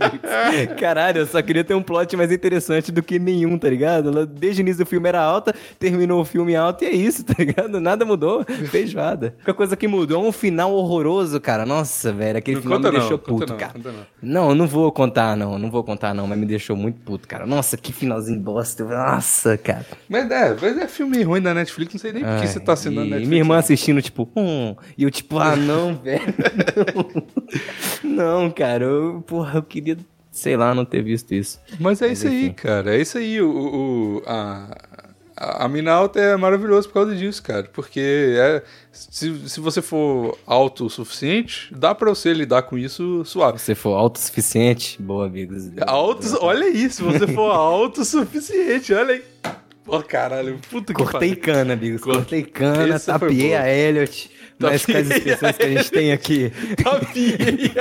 Caralho, eu só queria ter um plot mais interessante do que nenhum, tá ligado? Ela, desde o início do filme era alta, terminou o filme alto e é isso, tá ligado? Nada mudou, feijoada. A coisa que mudou é um final horroroso, cara. Nossa, velho, aquele Não final me não, deixou puto, não, cara. não. Não, não vou contar, não. Não vou contar, não. Mas me deixou muito puto, cara. Nossa, que finalzinho bosta. Nossa, cara. Mas é, mas é filme ruim da Netflix, não sei nem por que você tá assinando e Netflix. minha irmã assistindo, tipo, hum. E eu, tipo, ah, não, velho. Não, cara. Eu, porra, eu queria, sei lá, não ter visto isso. Mas é Mas isso aí, enfim. cara. É isso aí. O, o- o- a, a, a mina alta é maravilhoso por causa disso, cara. Porque é, se, se você for alto o suficiente, dá pra você lidar com isso suave. Se você for autossuficiente, boa, amigos. Alto, olha aí, se você for alto o suficiente, olha aí. Pô, caralho, puta que Cortei pariu. cana, amigos. Cor- Cortei cana, foi tapiei a Elliot. Mas com as expressões que a gente tem aqui. Tapiei.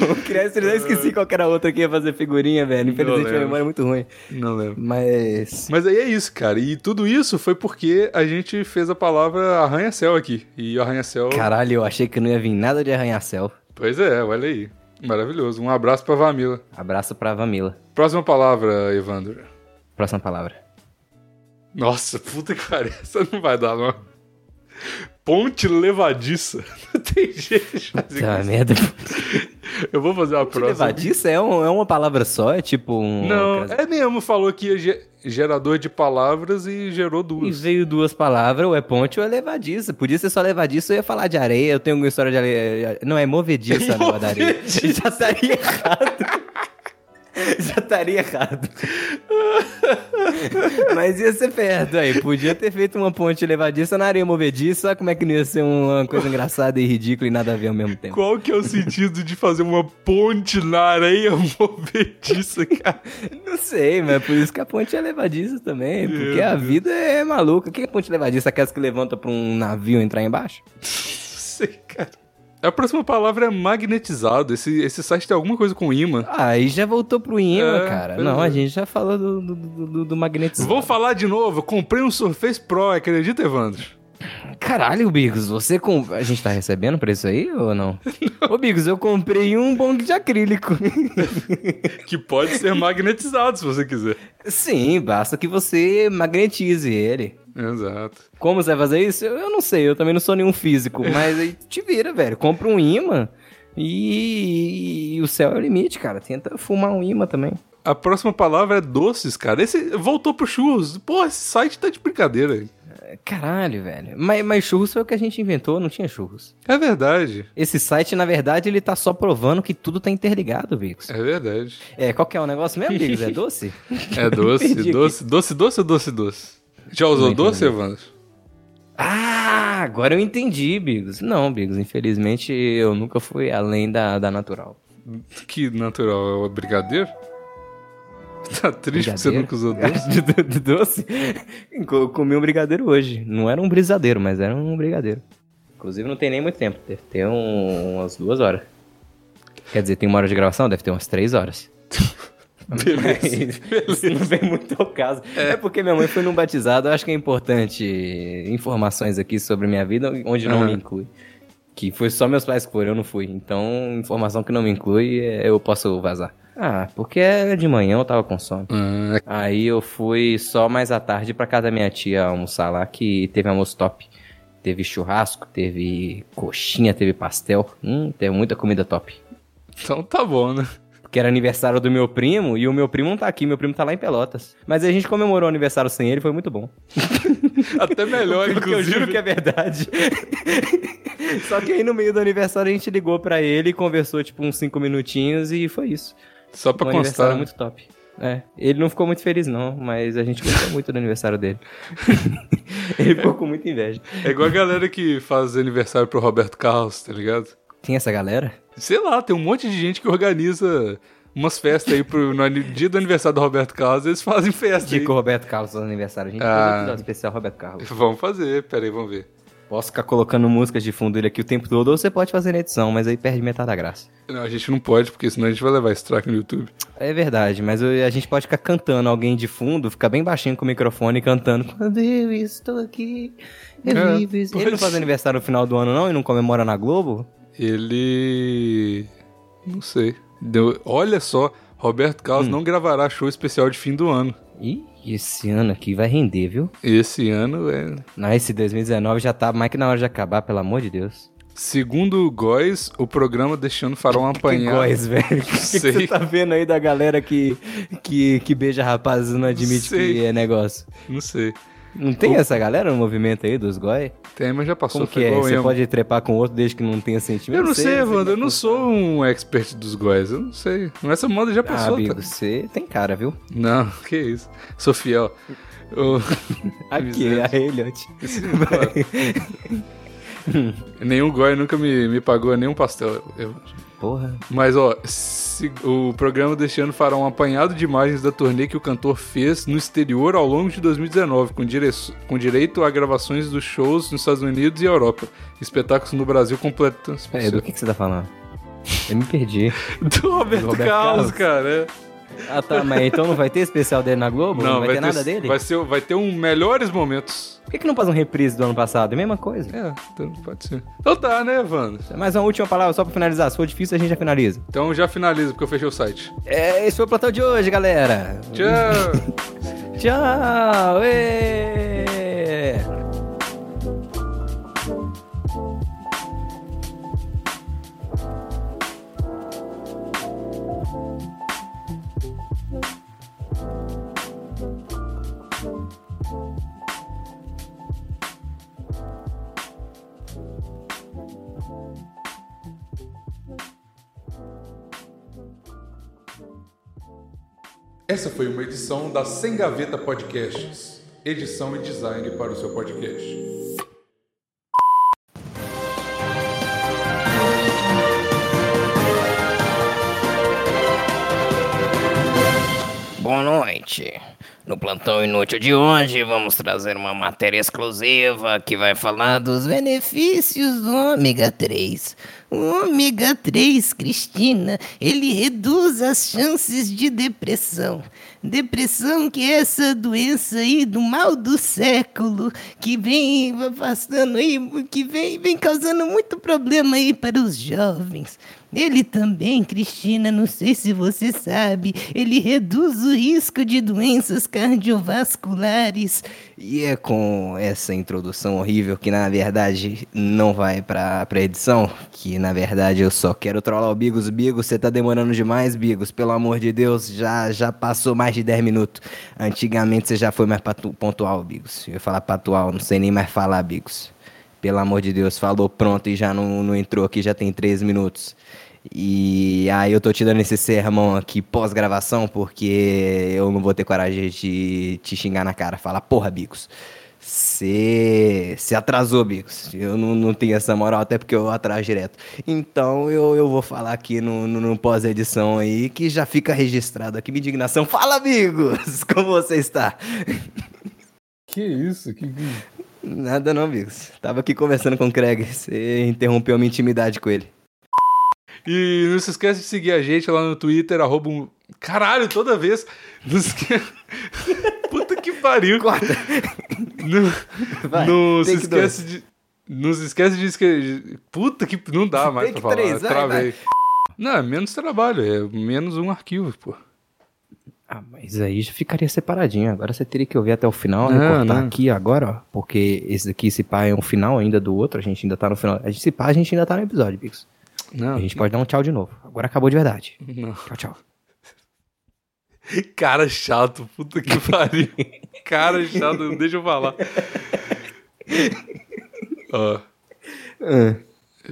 Vamos criar esse- Eu esqueci qual era a outra que ia fazer figurinha, velho. Infelizmente, minha lembro. memória é muito ruim. Não lembro. Mas. Mas aí é isso, cara. E tudo isso foi porque a gente fez a palavra arranha-céu aqui. E o arranha-céu. Caralho, eu achei que não ia vir nada de arranha-céu. Pois é, olha aí. Maravilhoso. Um abraço pra Vamila. Abraço pra Vamila. Próxima palavra, Evandro. Próxima palavra. Nossa, puta que pariu. Essa não vai dar, não. Ponte levadiça. Não tem jeito de fazer Tá, isso. merda. Eu vou fazer uma próxima. Levadiça é, um- é uma palavra só? É tipo um. Não, é mesmo, falou que é ge- gerador de palavras e gerou E duas. veio duas palavras, ou é ponte ou é levadiça. Podia ser só levadiça, eu ia falar de areia. Eu tenho alguma história de areia. Não, é movediça a negócio da areia. Já estaria errado. Já estaria errado. Mas ia ser perto aí. Podia ter feito uma ponte levadiça na areia movediça. Como é que não ia ser uma coisa engraçada e ridícula e nada a ver ao mesmo tempo? Qual que é o sentido de fazer uma ponte na areia movediça, cara? Não sei, mas por isso que a ponte é levadiça também. Porque Meu a Deus. vida é maluca. O que é ponte levadiça? Aquelas que levanta pra um navio entrar embaixo? Não sei, cara. A próxima palavra é magnetizado. Esse, esse site tem alguma coisa com imã. Aí já voltou pro imã, É, cara. Não, é. a gente já falou do, do, do, do magnetizado. Vou falar de novo. Comprei um Surface Pro, acredita, Evandro? Caralho, Bigos, você com... A gente tá recebendo pra isso aí ou não? Ô, Bigos, eu comprei um bong de acrílico. Que pode ser magnetizado, se você quiser. Sim, basta que você magnetize ele. Exato. Como você vai fazer isso? Eu, eu não sei, eu também não sou nenhum físico, mas aí te vira, velho. Compra um imã e, e o céu é o limite, cara. Tenta fumar um imã também. A próxima palavra é doces, cara. Esse voltou pro churros. Pô, esse site tá de brincadeira. Caralho, velho. Mas, mas churros foi o que a gente inventou, não tinha churros. É verdade. Esse site, na verdade, ele tá só provando que tudo tá interligado, Bigos. É verdade. É, qual que é o negócio mesmo, Bigos? É doce? É doce, doce, doce, doce ou doce, doce? Já usou doce. Evandro? Ah, agora eu entendi, Bigos. Não, Bigos, infelizmente eu nunca fui além da, da natural. Que natural, é o brigadeiro? Tá triste que você nunca usou doce? De, de- de doce? Eu comi um brigadeiro hoje. Não era um brisadeiro, mas era um brigadeiro. Inclusive não tem nem muito tempo. Deve ter um- umas duas horas. Quer dizer, tem uma hora de gravação? Deve ter umas três horas. Beleza. Isso não vem muito ao caso. É. porque minha mãe foi num batizado. Eu acho que é importante informações aqui sobre minha vida, onde não Aham. me inclui. Que foi só meus pais que foram, eu não fui. Então, informação que não me inclui, é, eu posso vazar. Ah, porque era de manhã, eu tava com sono. Ah, Aí eu fui só mais à tarde pra casa da minha tia almoçar lá, que teve almoço top. Teve churrasco, teve coxinha, teve pastel. Hum, teve muita comida top. então tá bom, né? Porque era aniversário do meu primo, e o meu primo não tá aqui, meu primo tá lá em Pelotas. Mas a gente comemorou o aniversário sem ele, foi muito bom. Até melhor, Porque eu juro inclusive. que é verdade. Só que aí no meio do aniversário a gente ligou pra ele, conversou tipo uns 5 minutinhos e foi isso. Só pra um aniversário constar. muito top. É, ele não ficou muito feliz não, mas a gente gostou muito do aniversário dele. ele ficou com muita inveja. É igual a galera que faz aniversário pro Roberto Carlos, tá ligado? Tem essa galera? Sei lá, tem um monte de gente que organiza umas festas aí pro, no dia do aniversário do Roberto Carlos, eles fazem festa. Tipo o Roberto Carlos no aniversário. A gente Ah. fazer um episódio especial Roberto Carlos. Vamos fazer, peraí, vamos ver. Posso ficar colocando músicas de fundo dele aqui o tempo todo, ou você pode fazer na edição, mas aí perde metade da graça. Não, a gente não pode, porque senão a gente vai levar strike no YouTube. É verdade, mas eu- a gente pode ficar cantando alguém de fundo, ficar bem baixinho com o microfone cantando. Quando eu estou aqui, eu É, vivo. isso." Ele pode não faz aniversário no final do ano, não? E não comemora na Globo? Ele. Não sei. Deu... Olha só, Roberto Carlos Hum. não gravará show especial de fim do ano. Ih, esse ano aqui vai render, viu? Esse ano é. Não, esse 2019 já tá mais que na hora de acabar, pelo amor de Deus. Segundo o Góis, o programa deste ano fará um Que góis, velho. O que, você tá vendo aí da galera que, que, que beija rapazes e não admite Sei. que é negócio? Não sei. Não tem essa galera no movimento aí dos goi? Tem, mas já passou. Como que é? Você pode trepar com outro desde que não tenha sentimento? Eu não sei, Evandro. Eu não sou. um expert dos Góis. Eu não sei. Essa moda já Ah, passou. amigo, tá? você tem cara, viu? Não, que isso. Sou fiel. O- Aqui, a claro. Nenhum Goi nunca me, me pagou nenhum pastel. Eu- Porra. Mas, ó, se- o programa deste ano fará um apanhado de imagens da turnê que o cantor fez no exterior ao longo de 2019, com, dire- com direito a gravações dos shows nos Estados Unidos e Europa. Espetáculos no Brasil completos. Peraí, do que, que você tá falando? Eu me perdi. Do Roberto, Do Roberto Carlos, Carlos? cara. é. Ah, tá, mas então não vai ter especial dele na Globo? Não, vai, ter, nada dele? Vai, ser, vai ter um melhores momentos. Por que, que não faz um reprise do ano passado? É a mesma coisa. É, então pode ser. Então tá, né, Evandro? Mais uma última palavra só pra finalizar. Se for difícil, a gente já finaliza. Então já finaliza, porque eu fechei o site. É, esse foi o plantão de hoje, galera. Tchau! Tchau! Ê! Essa foi uma edição da Sem Gaveta Podcasts. Edição e design para o seu podcast. Boa noite. No plantão inútil de hoje, vamos trazer uma matéria exclusiva que vai falar dos benefícios do ômega 3. O ômega 3, Cristina, ele reduz as chances de depressão. Depressão que é essa doença aí do mal do século, que vem afastando aí, que vem, vem causando muito problema aí para os jovens. Ele também, Cristina, não sei se você sabe, ele reduz o risco de doenças cardiovasculares. E é com essa introdução horrível que na verdade não vai pra, pra edição, que na verdade eu só quero trollar o Bigos. Bigos, você tá demorando demais, Bigos, pelo amor de Deus, já, já passou mais de 10 minutos. Antigamente você já foi mais pontual, Bigos. Eu ia falar patual, não sei nem mais falar, Bigos. Pelo amor de Deus, falou pronto e já não, não entrou aqui, já tem 3 minutos. E aí eu tô te dando esse sermão aqui pós-gravação, porque eu não vou ter coragem de te xingar na cara. Falar, porra, Bicos, você se atrasou, Bicos. Eu não, não tenho essa moral, até porque eu atraso direto. Então eu, eu vou falar aqui no, no, no pós-edição aí, que já fica registrado aqui minha indignação. Fala, Bigos! Como você está? Que isso? Que... Nada não, Bigos. Tava aqui conversando com o Craig. Você interrompeu a minha intimidade com ele. E não se esquece de seguir a gente lá no Twitter, arroba um... Caralho, toda vez. Não se esquece... Puta que pariu. Corta! Não, Vai, não se esquece de. Não se esquece de escrever. Puta que. Não dá mais Take pra falar. três, vai, Travei. Não, é menos trabalho, é menos um arquivo, pô. Ah, mas aí já ficaria separadinho. Agora você teria que ouvir até o final, Não, recortar não. aqui agora, ó. Porque esse daqui, esse pá, é um final ainda do outro. A gente ainda tá no final. A gente, se pá, a gente ainda tá no episódio, Bix. Não, A gente pode dar um tchau de novo. Agora acabou de verdade. não. Tchau, tchau. Cara chato, puta que pariu. Cara chato, não deixa eu falar. Ó,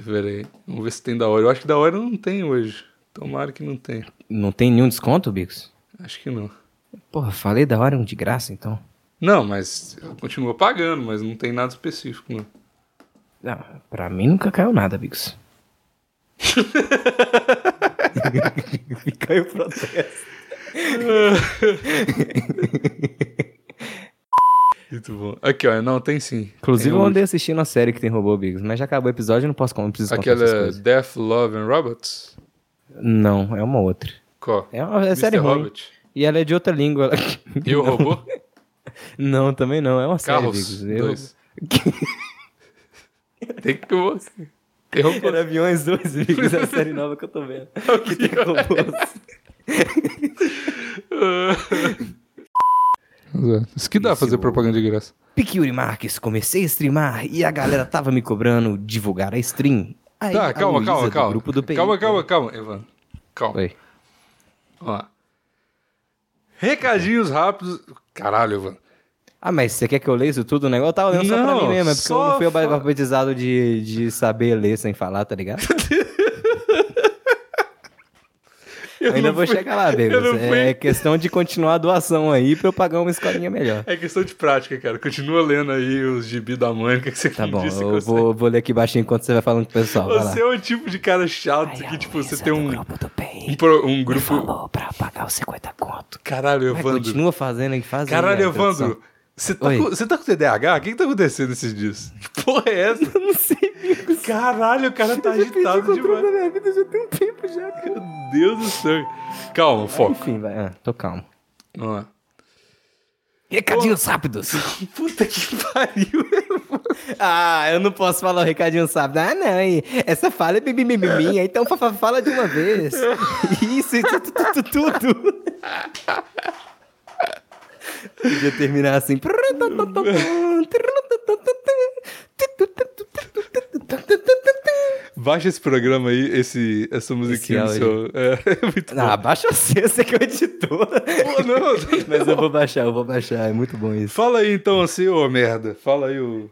peraí. Vamos ver se tem da hora. Eu acho que da hora não tem hoje. Tomara que não tenha. Não tem nenhum desconto, Bix? Acho que não. Porra, falei da hora um de graça, então. Não, mas continua pagando, mas não tem nada específico, não. Não, pra mim nunca caiu nada, Bix. Fica aí o protesto. Muito bom. Aqui, ó. Não, tem sim. Inclusive, tem eu andei assistindo a série que tem robô, Biggs, mas já acabou o episódio e não posso não preciso Aquela. Death, Love and Robots? Não, é uma outra. Qual? É uma é série ruim. Robot. E ela é de outra língua. E o robô? Não, também não. É uma série, Carros. Biggs. Eu... Dois. Tem que você. Tem robô. Era Aviões 2, Biggs, é a série nova que eu tô vendo. que tem robôs. Isso que dá Esse fazer o- propaganda de graça. Piquiuri Marques, comecei a streamar e a galera tava me cobrando divulgar a stream. Aí, Tá, calma, calma, calma. Grupo do PI, Calma, calma, calma, Evan. Calma. Oi. Ó. Recadinhos rápidos. Caralho, Evan. Ah, mas você quer que eu leia isso tudo? O negócio eu tava lendo só pra Não, mim mesmo. É porque eu não fui fa- alfabetizado de, de saber ler sem falar, tá ligado? Eu Ainda vou fui- chegar lá, fui- É questão de continuar a doação aí pra eu pagar uma escolinha melhor. É questão de prática, cara. Continua lendo aí os gibi da Mônica que você Tá bom, disse eu vou, vou ler aqui baixinho enquanto você vai falando com o pessoal. Você é o tipo de cara chato que, tipo, você tem um, grupo do PI um, pro- um grupo. falou pra pagar os 50 conto. Caralho, Evandro. continua fazendo aí, faz aí Caralho. Evandro. Você tá, Oi. com, você tá com TDAH? O que, que tá acontecendo esses dias? Que porra é essa? Eu não sei. Caralho, o cara tá Eu agitado demais. da minha vida já tem um tempo já, cara. Meu Deus do céu. Calma, foco. Enfim, vai. Ah, tô calmo. Vamos lá. Recadinhos rápidos. Puta que pariu. Ah, eu não posso falar o recadinho rápido. Ah, não, hein? essa fala é bibimiminha, então fa- fa- fala de uma vez. Isso, isso, tu- tu- tu- tudo. Podia terminar assim. Baixa esse programa aí, esse, essa musiquinha áudio. seu. É, é muito bom. Ah, baixa você, você que é o editor. Pô, não, Mas eu vou baixar, eu vou baixar. É muito bom isso. Fala aí então assim, ô merda. Fala aí o.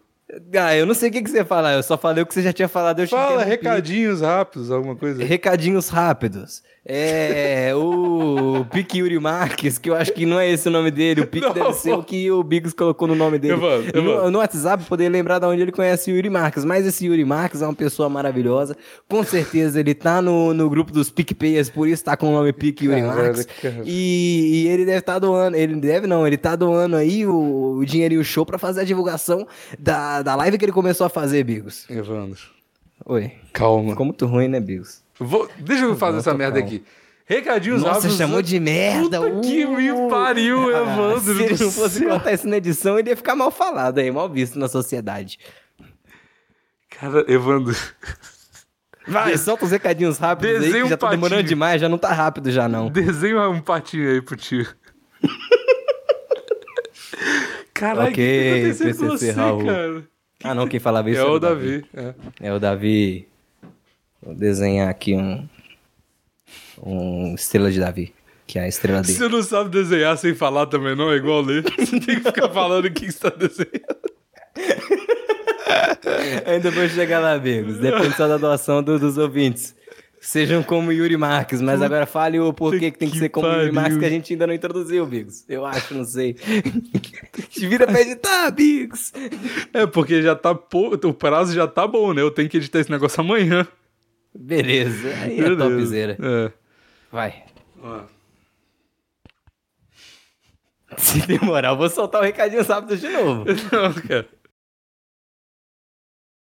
Ah, eu não sei o que, que você ia falar, eu só falei o que você já tinha falado. Fala recadinhos rápidos, alguma coisa. Recadinhos rápidos. É o Pique Yuri Marques, que eu acho que não é esse o nome dele. O Pique Não. deve ser o que o Biggs colocou no nome dele. Evandro, Evandro. No, no WhatsApp, poder lembrar de onde ele conhece o Yuri Marques. Mas esse Yuri Marques é uma pessoa maravilhosa. Com certeza ele tá no, no grupo dos PicPayers, por isso tá com o nome Pique Yuri Marques. E, e ele deve estar doando. Ele deve não, ele tá doando aí o, o dinheiro e o show pra fazer a divulgação da, da live que ele começou a fazer, Bigos. Evandro, Oi. calma. Ficou muito ruim, né, Bigos? Vou- deixa eu fazer Bom, essa merda calmo. aqui. Recadinhos Nossa, rápidos. chamou de merda. Puta que uh! me pariu, Ah, Evandro. Se ele fosse contar isso na edição, ele ia ficar mal falado aí, mal visto na sociedade. Cara, Evandro. Vai, solta os recadinhos rápidos aí, Desenha que já tá demorando demais, já não tá rápido já não. Desenha um patinho aí pro tio. Caralho, o Ok, que tá acontecendo com você, Raul. cara? Ah não, quem falava isso É era o Davi. é. É o Davi. Vou desenhar aqui um... Um estrela de Davi, que é a estrela dele. Você não sabe desenhar sem falar também, não? É igual ler. Você tem que ficar falando o que você tá desenhando. Ainda vou chegar lá, amigos. Depende só da doação do- dos ouvintes. Sejam como Yuri Marques, mas agora fale o porquê que tem que que ser como Yuri pariu. Marques que a gente ainda não introduziu, Bigos. Eu acho, não sei. Te vira pra editar, Bigos. É, porque já tá. pou- O prazo já tá bom, né? Eu tenho que editar esse negócio amanhã. Beleza, aí é Beleza. topzera. É. Vai. Ó. Se demorar, eu vou soltar o recadinho rápido de novo. Não, cara.